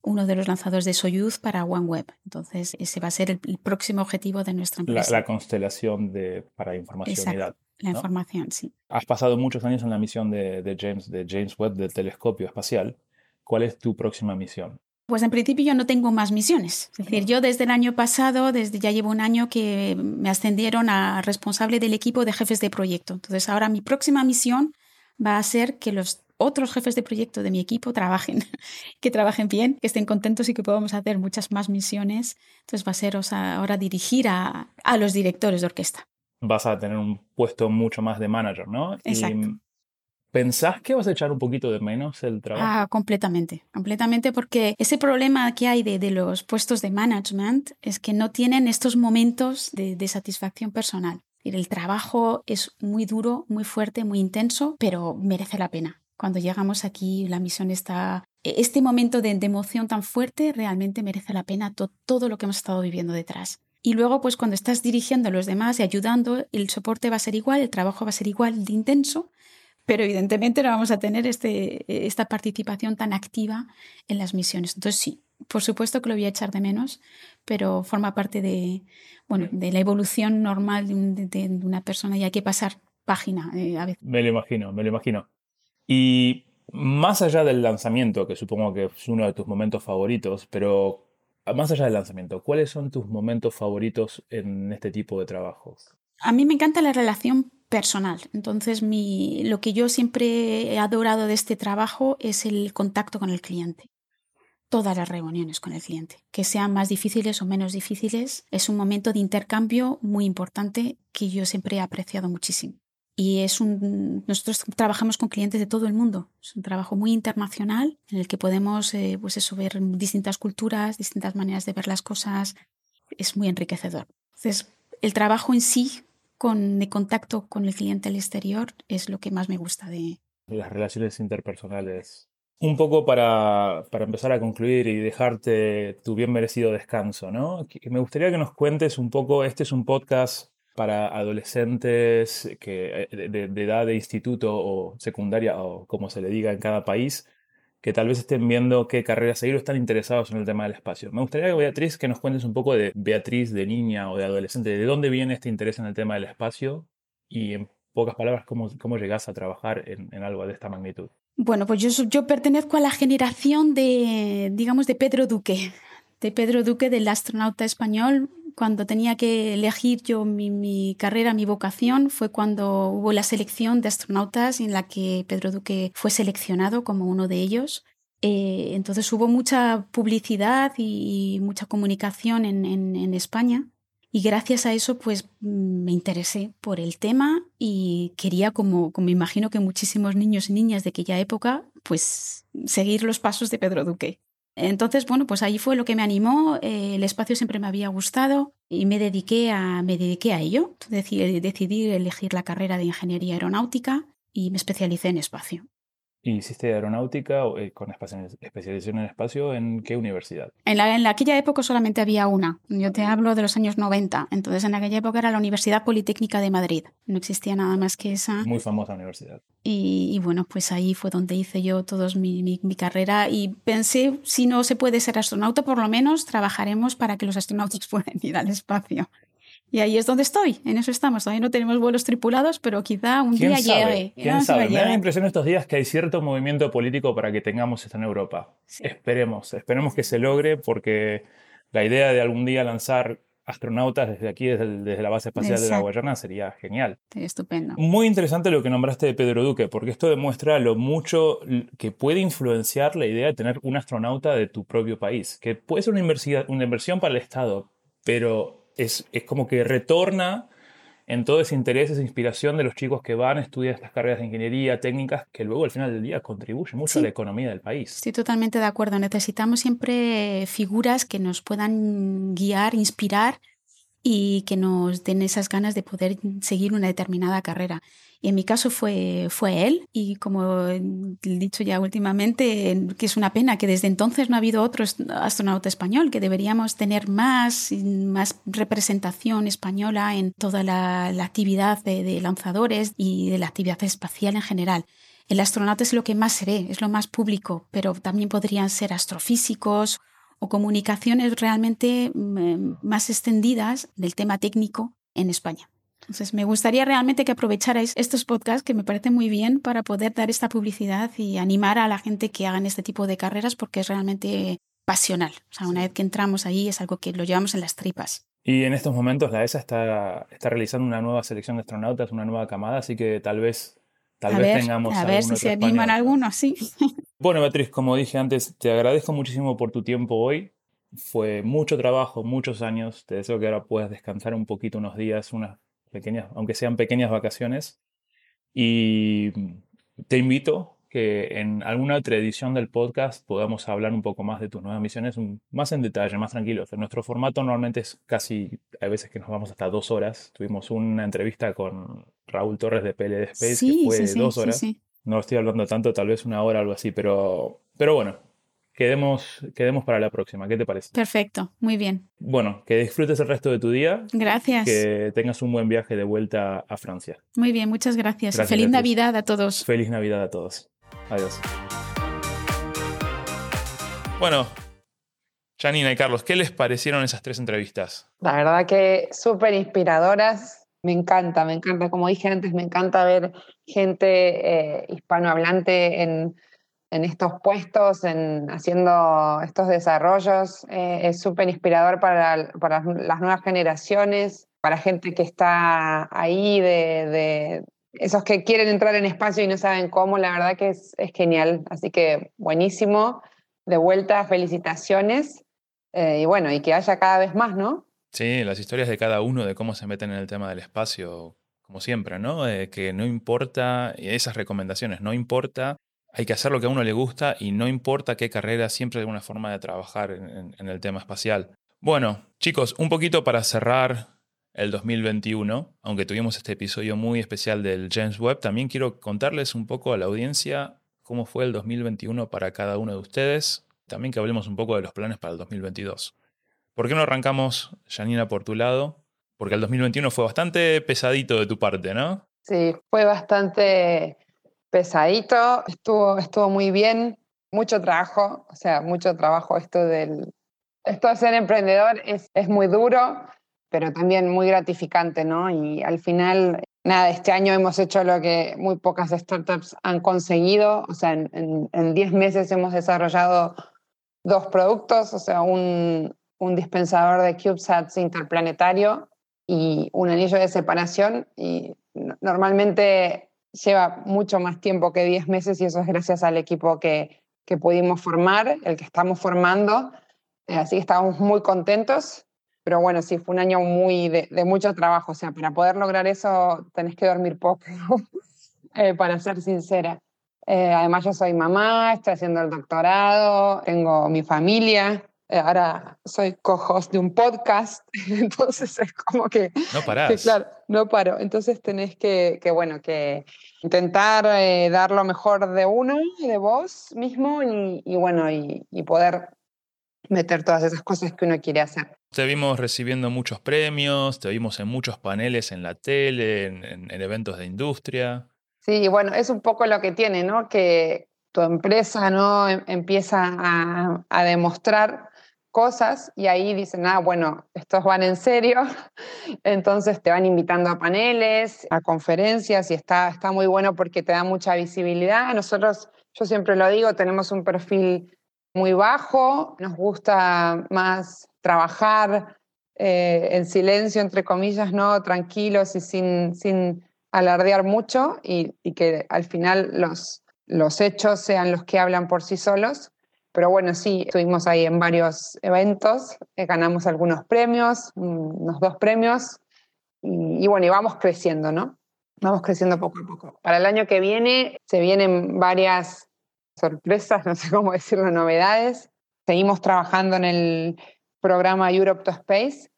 uno de los lanzadores de Soyuz para OneWeb. Entonces, ese va a ser el, próximo objetivo de nuestra empresa. La, constelación de, para información y datos. La información, sí. Has pasado muchos años en la misión de, James, de James Webb del telescopio espacial. ¿Cuál es tu próxima misión? Pues en principio yo no tengo más misiones. Es decir, yo desde el año pasado, desde ya llevo un año que me ascendieron a responsable del equipo de jefes de proyecto. Entonces ahora mi próxima misión va a ser que los otros jefes de proyecto de mi equipo trabajen, que trabajen bien, que estén contentos y que podamos hacer muchas más misiones. Entonces va a ser ahora dirigir a los directores de orquesta vas a tener un puesto mucho más de manager, ¿no? Exacto. ¿Pensás que vas a echar un poquito de menos el trabajo? Ah, completamente, completamente, porque ese problema que hay de, los puestos de management es que no tienen estos momentos de, de satisfacción personal. El trabajo es muy duro, muy fuerte, muy intenso, pero merece la pena. Cuando llegamos aquí, la misión está... Este momento de, emoción tan fuerte realmente merece la pena todo lo que hemos estado viviendo detrás. Y luego, pues cuando estás dirigiendo a los demás y ayudando, el soporte va a ser igual, el trabajo va a ser igual de intenso, pero evidentemente no vamos a tener este, esta participación tan activa en las misiones. Entonces sí, por supuesto que lo voy a echar de menos, pero forma parte de, bueno, de la evolución normal de, una persona y hay que pasar página eh, a veces. Me lo imagino, me lo imagino. Y más allá del lanzamiento, que supongo que es uno de tus momentos favoritos, pero más allá del lanzamiento, ¿cuáles son tus momentos favoritos en este tipo de trabajos? A mí me encanta la relación personal. Entonces, mi, lo que yo siempre he adorado de este trabajo es el contacto con el cliente. Todas las reuniones con el cliente, que sean más difíciles o menos difíciles, es un momento de intercambio muy importante que yo siempre he apreciado muchísimo. y es un nosotros trabajamos con clientes de todo el mundo es un trabajo muy internacional en el que podemos eh, pues eso ver distintas culturas distintas maneras de ver las cosas es muy enriquecedor entonces el trabajo en sí con de contacto con el cliente al exterior es lo que más me gusta de las relaciones interpersonales un poco para, para, empezar a concluir y dejarte tu bien merecido descanso, ¿no? Me gustaría que nos cuentes un poco, este es un podcast para adolescentes que, eh, de, edad de instituto o secundaria o como se le diga en cada país, que tal vez estén viendo qué carrera seguir o están interesados en el tema del espacio. Me gustaría, Beatriz, que nos cuentes un poco de Beatriz de niña o de adolescente, de dónde viene este interés en el tema del espacio y en pocas palabras, cómo, cómo llegas a trabajar en, en algo de esta magnitud. Bueno, pues yo, yo pertenezco a la generación de, digamos, de Pedro Duque, de Pedro Duque, del astronauta español, cuando tenía que elegir yo mi, carrera, mi vocación, fue cuando hubo la selección de astronautas en la que Pedro Duque fue seleccionado como uno de ellos. Eh, entonces hubo mucha publicidad y, mucha comunicación en, España y gracias a eso pues me interesé por el tema y quería, como, como imagino que muchísimos niños y niñas de aquella época, pues seguir los pasos de Pedro Duque. Entonces, bueno, pues ahí fue lo que me animó. Eh, el espacio siempre me había gustado y me dediqué a, me dediqué a ello. Decidí, decidí elegir la carrera de ingeniería aeronáutica y me especialicé en espacio. ¿Y hiciste aeronáutica eh, con especialización en espacio en qué universidad? En, la, en aquella época solamente había una. Yo te hablo de los años 90. Entonces en aquella época era la Universidad Politécnica de Madrid. No existía nada más que esa. Muy famosa universidad. Y, bueno, pues ahí fue donde hice yo toda mi, mi, mi, carrera y pensé, si no se puede ser astronauta, por lo menos trabajaremos para que los astronautas puedan ir al espacio. Y ahí es donde estoy, en eso estamos. Todavía no tenemos vuelos tripulados, pero quizá un día llegue. ¿Quién sabe? Me da la impresión estos días que hay cierto movimiento político para que tengamos esto en Europa. Esperemos, esperemos que se logre porque la idea de algún día lanzar astronautas desde aquí, desde, la base espacial de la Guayana, sería genial. estupendo. Muy interesante lo que nombraste de Pedro Duque, porque esto demuestra lo mucho que puede influenciar la idea de tener un astronauta de tu propio país, que puede ser una, una inversión para el Estado, pero es, como que retorna en todo ese interés, esa inspiración de los chicos que van a estudiar estas carreras de ingeniería, técnicas, que luego al final del día contribuyen mucho a la economía del país. Estoy totalmente de acuerdo. Necesitamos siempre figuras que nos puedan guiar, inspirar y que nos den esas ganas de poder seguir una determinada carrera. Y en mi caso fue, fue él y como he dicho ya últimamente, que es una pena que desde entonces no ha habido otro astronauta español, que deberíamos tener más, más representación española en toda la, actividad de, de lanzadores y de la actividad espacial en general. El astronauta es lo que más seré, es lo más público, pero también podrían ser astrofísicos o comunicaciones realmente mm, más extendidas del tema técnico en España. Entonces, me gustaría realmente que aprovecharais estos podcasts que me parecen muy bien para poder dar esta publicidad y animar a la gente que hagan este tipo de carreras porque es realmente pasional. O sea, una vez que entramos ahí es algo que lo llevamos en las tripas. Y en estos momentos la ESA está, está realizando una nueva selección de astronautas, una nueva camada, así que tal vez, tal vez tengamos. A ver si se animan algunos, sí. Bueno, Beatriz, como dije antes, te agradezco muchísimo por tu tiempo hoy. Fue mucho trabajo, muchos años. Te deseo que ahora puedas descansar un poquito, unos días, unas pequeñas, aunque sean pequeñas vacaciones. Y te invito que en alguna otra edición del podcast podamos hablar un poco más de tus nuevas misiones, más en detalle, más tranquilos. Nuestro formato normalmente es casi, hay veces que nos vamos hasta dos horas. Tuvimos una entrevista con Raúl Torres de PLD Space que fue de dos horas. No estoy hablando tanto, tal vez una hora o algo así, pero, pero bueno, quedemos, quedemos para la próxima. ¿Qué te parece? Perfecto, muy bien. Bueno, que disfrutes el resto de tu día. Gracias. Que tengas un buen viaje de vuelta a Francia. Muy bien, muchas gracias. Feliz Navidad a todos. Feliz Navidad a todos. Adiós. Bueno, Janina y Carlos, ¿qué les parecieron esas tres entrevistas? La verdad que súper inspiradoras. Me encanta, me encanta. Como dije antes, me encanta ver gente eh, hispanohablante en en estos puestos, en haciendo estos desarrollos. Eh, es súper inspirador para, para, las nuevas generaciones, para gente que está ahí, de, de, esos que quieren entrar en espacio y no saben cómo. La verdad que es, genial. Así que buenísimo. De vuelta, felicitaciones. Eh, y bueno, y que haya cada vez más, ¿no? Sí, las historias de cada uno de cómo se meten en el tema del espacio como siempre, ¿no? Eh, que no importa, esas recomendaciones, no importa, hay que hacer lo que a uno le gusta y no importa qué carrera, siempre hay una forma de trabajar en el tema espacial. Bueno, chicos, un poquito para cerrar el 2021, aunque tuvimos este episodio muy especial del James Webb, también quiero contarles un poco a la audiencia cómo fue el 2021 para cada uno de ustedes, también que hablemos un poco de los planes para el 2022. ¿Por qué no arrancamos, Janina, por tu lado? Porque el 2021 fue bastante pesadito de tu parte, ¿no? Sí, fue bastante pesadito, estuvo, estuvo muy bien, mucho trabajo, o sea, mucho trabajo esto del... Esto de ser emprendedor es, es muy duro, pero también muy gratificante, ¿no? Y al final, nada, este año hemos hecho lo que muy pocas startups han conseguido, o sea, en 10 meses hemos desarrollado dos productos, o sea, un, un dispensador de CubeSats interplanetario y un anillo de separación y normalmente lleva mucho más tiempo que 10 meses y eso es gracias al equipo que, que pudimos formar, el que estamos formando. Eh, así que estamos muy contentos, pero bueno, sí, fue un año muy de, mucho trabajo. O sea, para poder lograr eso tenés que dormir poco, eh, para ser sincera. Eh, además, yo soy mamá, estoy haciendo el doctorado, tengo mi familia, eh, ahora soy co-host de un podcast, entonces es como que... No parás. claro, no paro. Entonces tenés que, que bueno, que intentar eh, dar lo mejor de uno, de vos mismo, y, y bueno, y, y, poder meter todas esas cosas que uno quiere hacer. Te vimos recibiendo muchos premios, te vimos en muchos paneles en la tele, en, en, en eventos de industria. Sí, bueno, es un poco lo que tiene, ¿no? Que tu empresa, ¿no? Em, empieza a, a demostrar cosas y ahí dicen, ah, bueno, estos van en serio, entonces te van invitando a paneles, a conferencias y está, está muy bueno porque te da mucha visibilidad. Nosotros, yo siempre lo digo, tenemos un perfil muy bajo, nos gusta más trabajar eh, en silencio, entre comillas, ¿no? tranquilos y sin, sin alardear mucho y, que al final los, los hechos sean los que hablan por sí solos. Pero bueno, sí, estuvimos ahí en varios eventos, eh, ganamos algunos premios, mm, unos dos premios, y, y, bueno, y vamos creciendo, ¿no? Vamos creciendo poco a poco. Para el año que viene se vienen varias sorpresas, no sé cómo decirlo, novedades. Seguimos trabajando en el programa Europe to Space,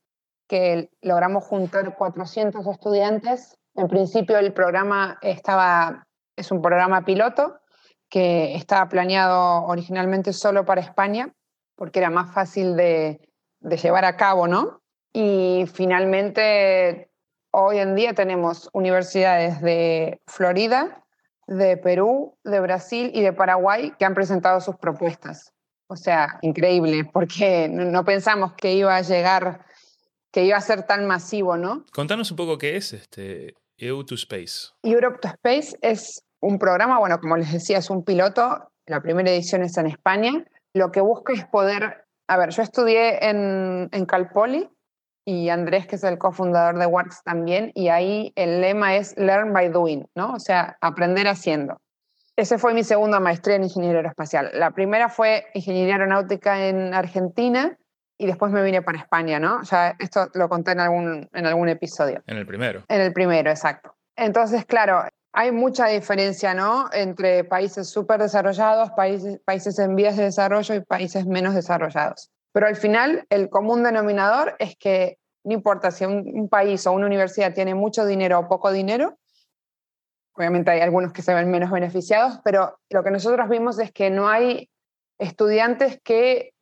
que logramos juntar 400 estudiantes. En principio el programa estaba, es un programa piloto, que estaba planeado originalmente solo para España, porque era más fácil de, de llevar a cabo, ¿no? Y finalmente, hoy en día tenemos universidades de Florida, de Perú, de Brasil y de Paraguay que han presentado sus propuestas. O sea, increíble, porque no pensamos que iba a llegar, que iba a ser tan masivo, ¿no? Contanos un poco qué es este EU to Space. Europe to Space es un programa, bueno, como les decía, es un piloto, la primera edición es en España, lo que busca es poder, a ver, yo estudié en, en Calpoli y Andrés, que es el cofundador de Works también, y ahí el lema es Learn by Doing, ¿no? O sea, aprender haciendo. Ese fue mi segunda maestría en ingeniería aeroespacial. La primera fue ingeniería aeronáutica en Argentina y después me vine para España, ¿no? Ya esto lo conté en algún, en algún episodio. En el primero. En el primero, exacto. Entonces, claro, hay mucha diferencia, ¿no? Entre países súper desarrollados, países, países en vías de desarrollo y países menos desarrollados. Pero al final, el común denominador es que no importa si un, país o una universidad tiene mucho dinero o poco dinero, obviamente hay algunos que se ven menos beneficiados, pero lo que nosotros vimos es que no hay estudiantes que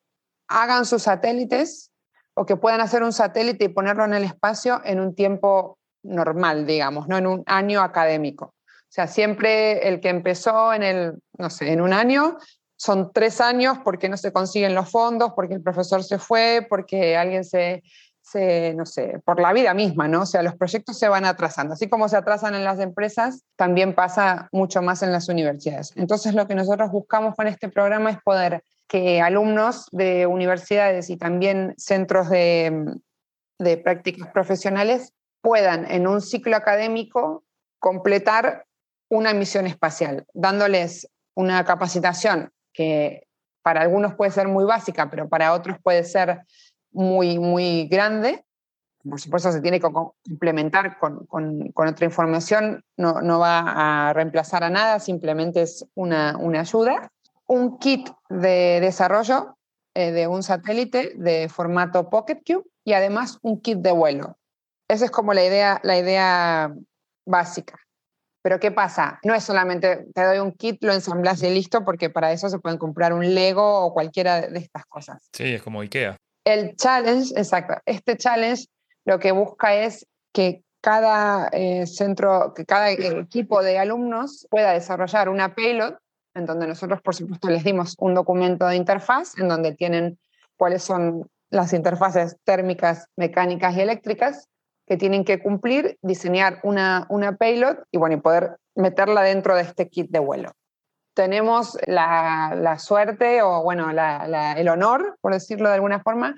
hagan sus satélites o que puedan hacer un satélite y ponerlo en el espacio en un tiempo normal, digamos, no en un año académico. O sea, siempre el que empezó en el, no sé, en un año, son tres años porque no se consiguen los fondos, porque el profesor se fue, porque alguien se, no sé, por la vida misma, ¿no? O sea, los proyectos se van atrasando. Así como se atrasan en las empresas, también pasa mucho más en las universidades. Entonces, lo que nosotros buscamos con este programa es poder que alumnos de universidades y también centros de prácticas profesionales puedan en un ciclo académico completar una misión espacial, dándoles una capacitación que para algunos puede ser muy básica, pero para otros puede ser muy, muy grande, por supuesto se tiene que complementar con, otra información, no, no, va a reemplazar a nada, simplemente es una, una ayuda. Un kit de desarrollo eh, de un satélite de formato Pocket Cube y además un kit de vuelo. Esa es como la idea, la idea básica. Pero ¿qué pasa? No es solamente te doy un kit, lo ensamblas y listo, porque para eso se pueden comprar un Lego o cualquiera de estas cosas. Sí, es como IKEA. El challenge, exacto, este challenge lo que busca es que cada eh, centro, que cada equipo de alumnos pueda desarrollar una payload en donde nosotros, por supuesto, les dimos un documento de interfaz en donde tienen cuáles son las interfaces térmicas, mecánicas y eléctricas que tienen que cumplir, diseñar una, una payload y, bueno, y poder meterla dentro de este kit de vuelo. Tenemos la, la suerte o, bueno, el honor, por decirlo de alguna forma,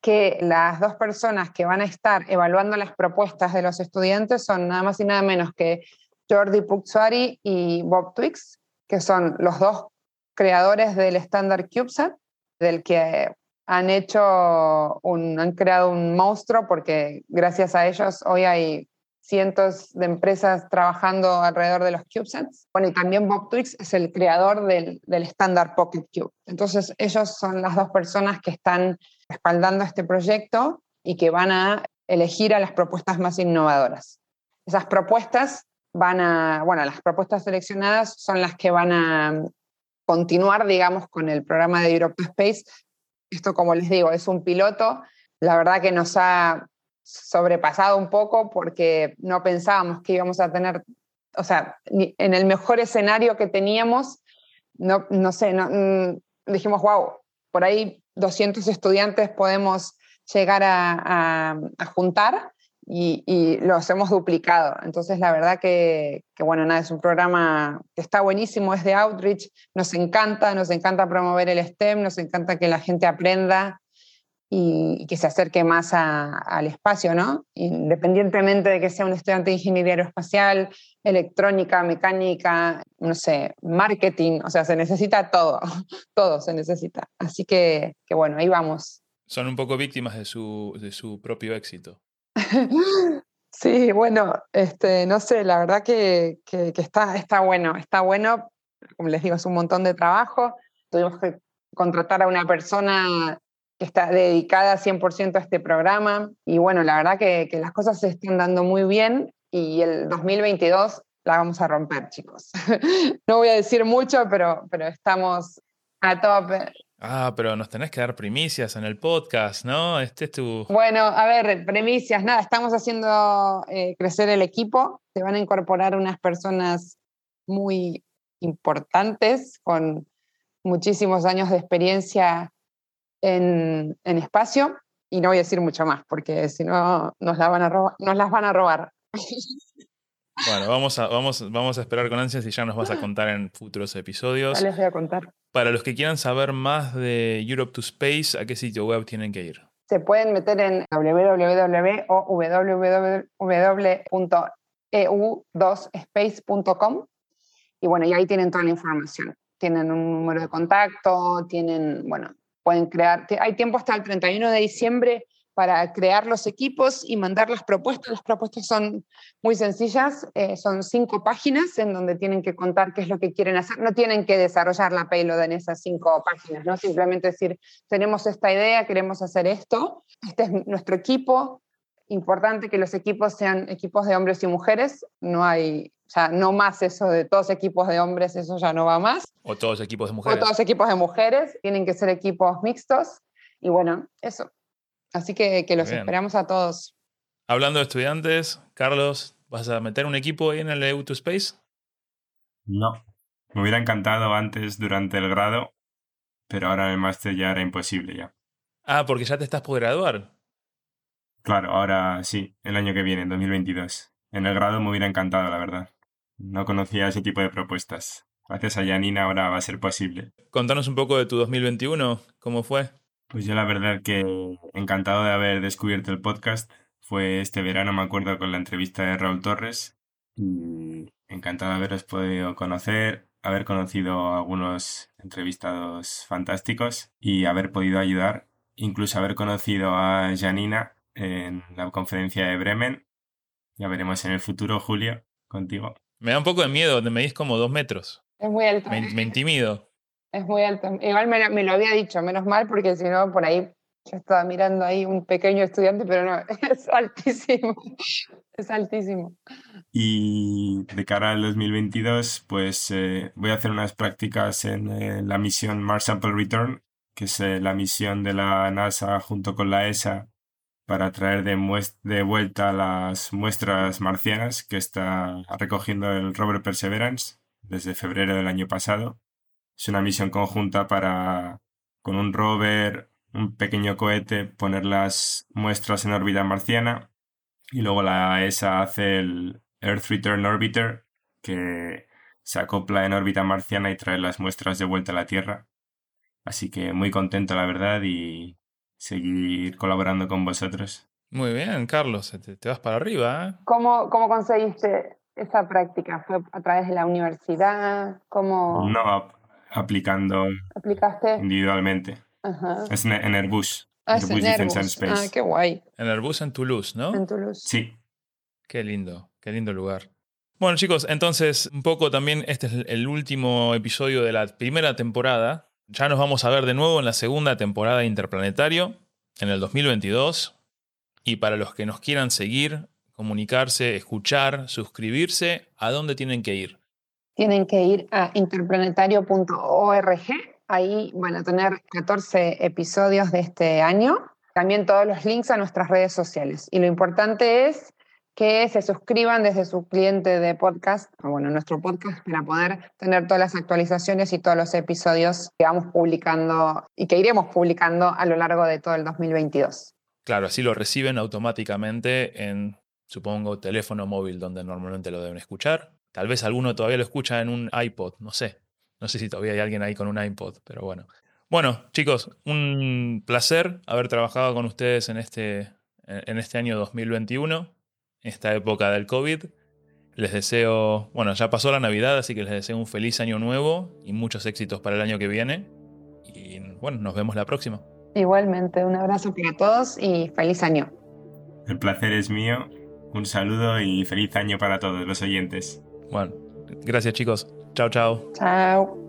que las dos personas que van a estar evaluando las propuestas de los estudiantes son nada más y nada menos que Jordi Puxuari y Bob Twix, que son los dos creadores del estándar CubeSat, del que han hecho un, han creado un monstruo porque gracias a ellos hoy hay cientos de empresas trabajando alrededor de los CubeSats. Bueno, y también Bob Twix es el creador del, del estándar Pocket Cube. Entonces, ellos son las dos personas que están respaldando este proyecto y que van a elegir a las propuestas más innovadoras. Esas propuestas van a, bueno, las propuestas seleccionadas son las que van a continuar, digamos, con el programa de Europe Space. Esto, como les digo, es un piloto. La verdad que nos ha sobrepasado un poco porque no pensábamos que íbamos a tener, o sea, en el mejor escenario que teníamos, no, no sé, mm, dijimos, wow, por ahí 200 estudiantes podemos llegar a, juntar y, los hemos duplicado. Entonces, la verdad que, que, bueno, nada, es un programa que está buenísimo, es de outreach, nos encanta, nos encanta promover el STEM, nos encanta que la gente aprenda y, que se acerque más al espacio, ¿no? Independientemente de que sea un estudiante de ingeniería aeroespacial, electrónica, mecánica, no sé, marketing, o sea, se necesita todo, todo se necesita. Así que, que bueno, ahí vamos. Son un poco víctimas de su, de su propio éxito. sí, bueno, este, no sé, la verdad que, que, que está, está bueno, está bueno, como les digo, es un montón de trabajo, tuvimos que contratar a una persona está dedicada 100% a este programa. Y bueno, la verdad que, que, las cosas se están dando muy bien y el 2022 la vamos a romper, chicos. no voy a decir mucho, pero, pero estamos a tope. Ah, pero nos tenés que dar primicias en el podcast, ¿no? Este es tu... Bueno, a ver, primicias, nada, estamos haciendo eh, crecer el equipo, se van a incorporar unas personas muy importantes con muchísimos años de experiencia en, espacio y no voy a decir mucho más porque si no nos, nos las van a robar. Bueno, vamos a, vamos, vamos a esperar con ansias y ya nos vas a contar en futuros episodios. les voy a contar. Para los que quieran saber más de Europe to Space, ¿a qué sitio web tienen que ir? Se pueden meter en www.eu2space.com y bueno, y ahí tienen toda la información. Tienen un número de contacto, tienen, bueno, pueden crear, hay tiempo hasta el 31 de diciembre para crear los equipos y mandar las propuestas. Las propuestas son muy sencillas, eh, son cinco páginas en donde tienen que contar qué es lo que quieren hacer. No tienen que desarrollar la payload en esas cinco páginas, ¿no? Simplemente decir, tenemos esta idea, queremos hacer esto, este es nuestro equipo. Importante que los equipos sean equipos de hombres y mujeres, no hay ya no más eso de todos equipos de hombres, eso ya no va más. O todos equipos de mujeres. O todos equipos de mujeres, tienen que ser equipos mixtos. Y bueno, eso. Así que, que los esperamos a todos. Hablando de estudiantes, Carlos, ¿vas a meter un equipo ahí en el EU to Space? No. Me hubiera encantado antes durante el grado, pero ahora el máster ya era imposible ya. Ah, porque ya te estás por graduar. Claro, ahora sí, el año que viene, en 2022. En el grado me hubiera encantado, la verdad. No conocía ese tipo de propuestas. Gracias a Janina ahora va a ser posible. Contanos un poco de tu 2021, ¿cómo fue? Pues yo la verdad que encantado de haber descubierto el podcast. Fue este verano, me acuerdo, con la entrevista de Raúl Torres. Y encantado de haberos podido conocer, haber conocido a algunos entrevistados fantásticos y haber podido ayudar, incluso haber conocido a Janina en la conferencia de Bremen. Ya veremos en el futuro, Julio, contigo. Me da un poco de miedo, me medís como dos metros. Es muy alto. Me, me intimido. Es muy alto. Igual me, me, lo había dicho, menos mal, porque si no, por ahí yo estaba mirando ahí un pequeño estudiante, pero no, es altísimo. Es altísimo. Y de cara al 2022, pues eh, voy a hacer unas prácticas en eh, la misión Mars Sample Return, que es eh, la misión de la NASA junto con la ESA para traer de, de vuelta las muestras marcianas que está recogiendo el rover Perseverance desde febrero del año pasado. Es una misión conjunta para, con un rover, un pequeño cohete, poner las muestras en órbita marciana y luego la ESA hace el Earth Return Orbiter que se acopla en órbita marciana y trae las muestras de vuelta a la Tierra. Así que muy contento, la verdad, y seguir colaborando con vosotros. Muy bien, Carlos, te, vas para arriba. ¿eh? ¿Cómo, ¿Cómo conseguiste esa práctica? ¿Fue a través de la universidad? ¿Cómo... No, aplicando ¿Aplicaste? individualmente. Ajá. Es en, en Airbus. Ah, Airbus en and Airbus. Space. Ah, qué guay. En Airbus en Toulouse, ¿no? En Toulouse. Sí. Qué lindo, qué lindo lugar. Bueno chicos, entonces un poco también este es el último episodio de la primera temporada. Ya nos vamos a ver de nuevo en la segunda temporada de Interplanetario, en el 2022. Y para los que nos quieran seguir, comunicarse, escuchar, suscribirse, ¿a dónde tienen que ir? Tienen que ir a interplanetario.org. Ahí van a tener 14 episodios de este año. También todos los links a nuestras redes sociales. Y lo importante es que se suscriban desde su cliente de podcast, o bueno, nuestro podcast, para poder tener todas las actualizaciones y todos los episodios que vamos publicando y que iremos publicando a lo largo de todo el 2022. Claro, así lo reciben automáticamente en, supongo, teléfono móvil donde normalmente lo deben escuchar. Tal vez alguno todavía lo escucha en un iPod, no sé. No sé si todavía hay alguien ahí con un iPod, pero bueno. Bueno, chicos, un placer haber trabajado con ustedes en este, en este año 2021 esta época del COVID. Les deseo, bueno, ya pasó la Navidad, así que les deseo un feliz año nuevo y muchos éxitos para el año que viene. Y bueno, nos vemos la próxima. Igualmente, un abrazo para todos y feliz año. El placer es mío. Un saludo y feliz año para todos los oyentes. Bueno, gracias chicos. Chao, chao. Chao.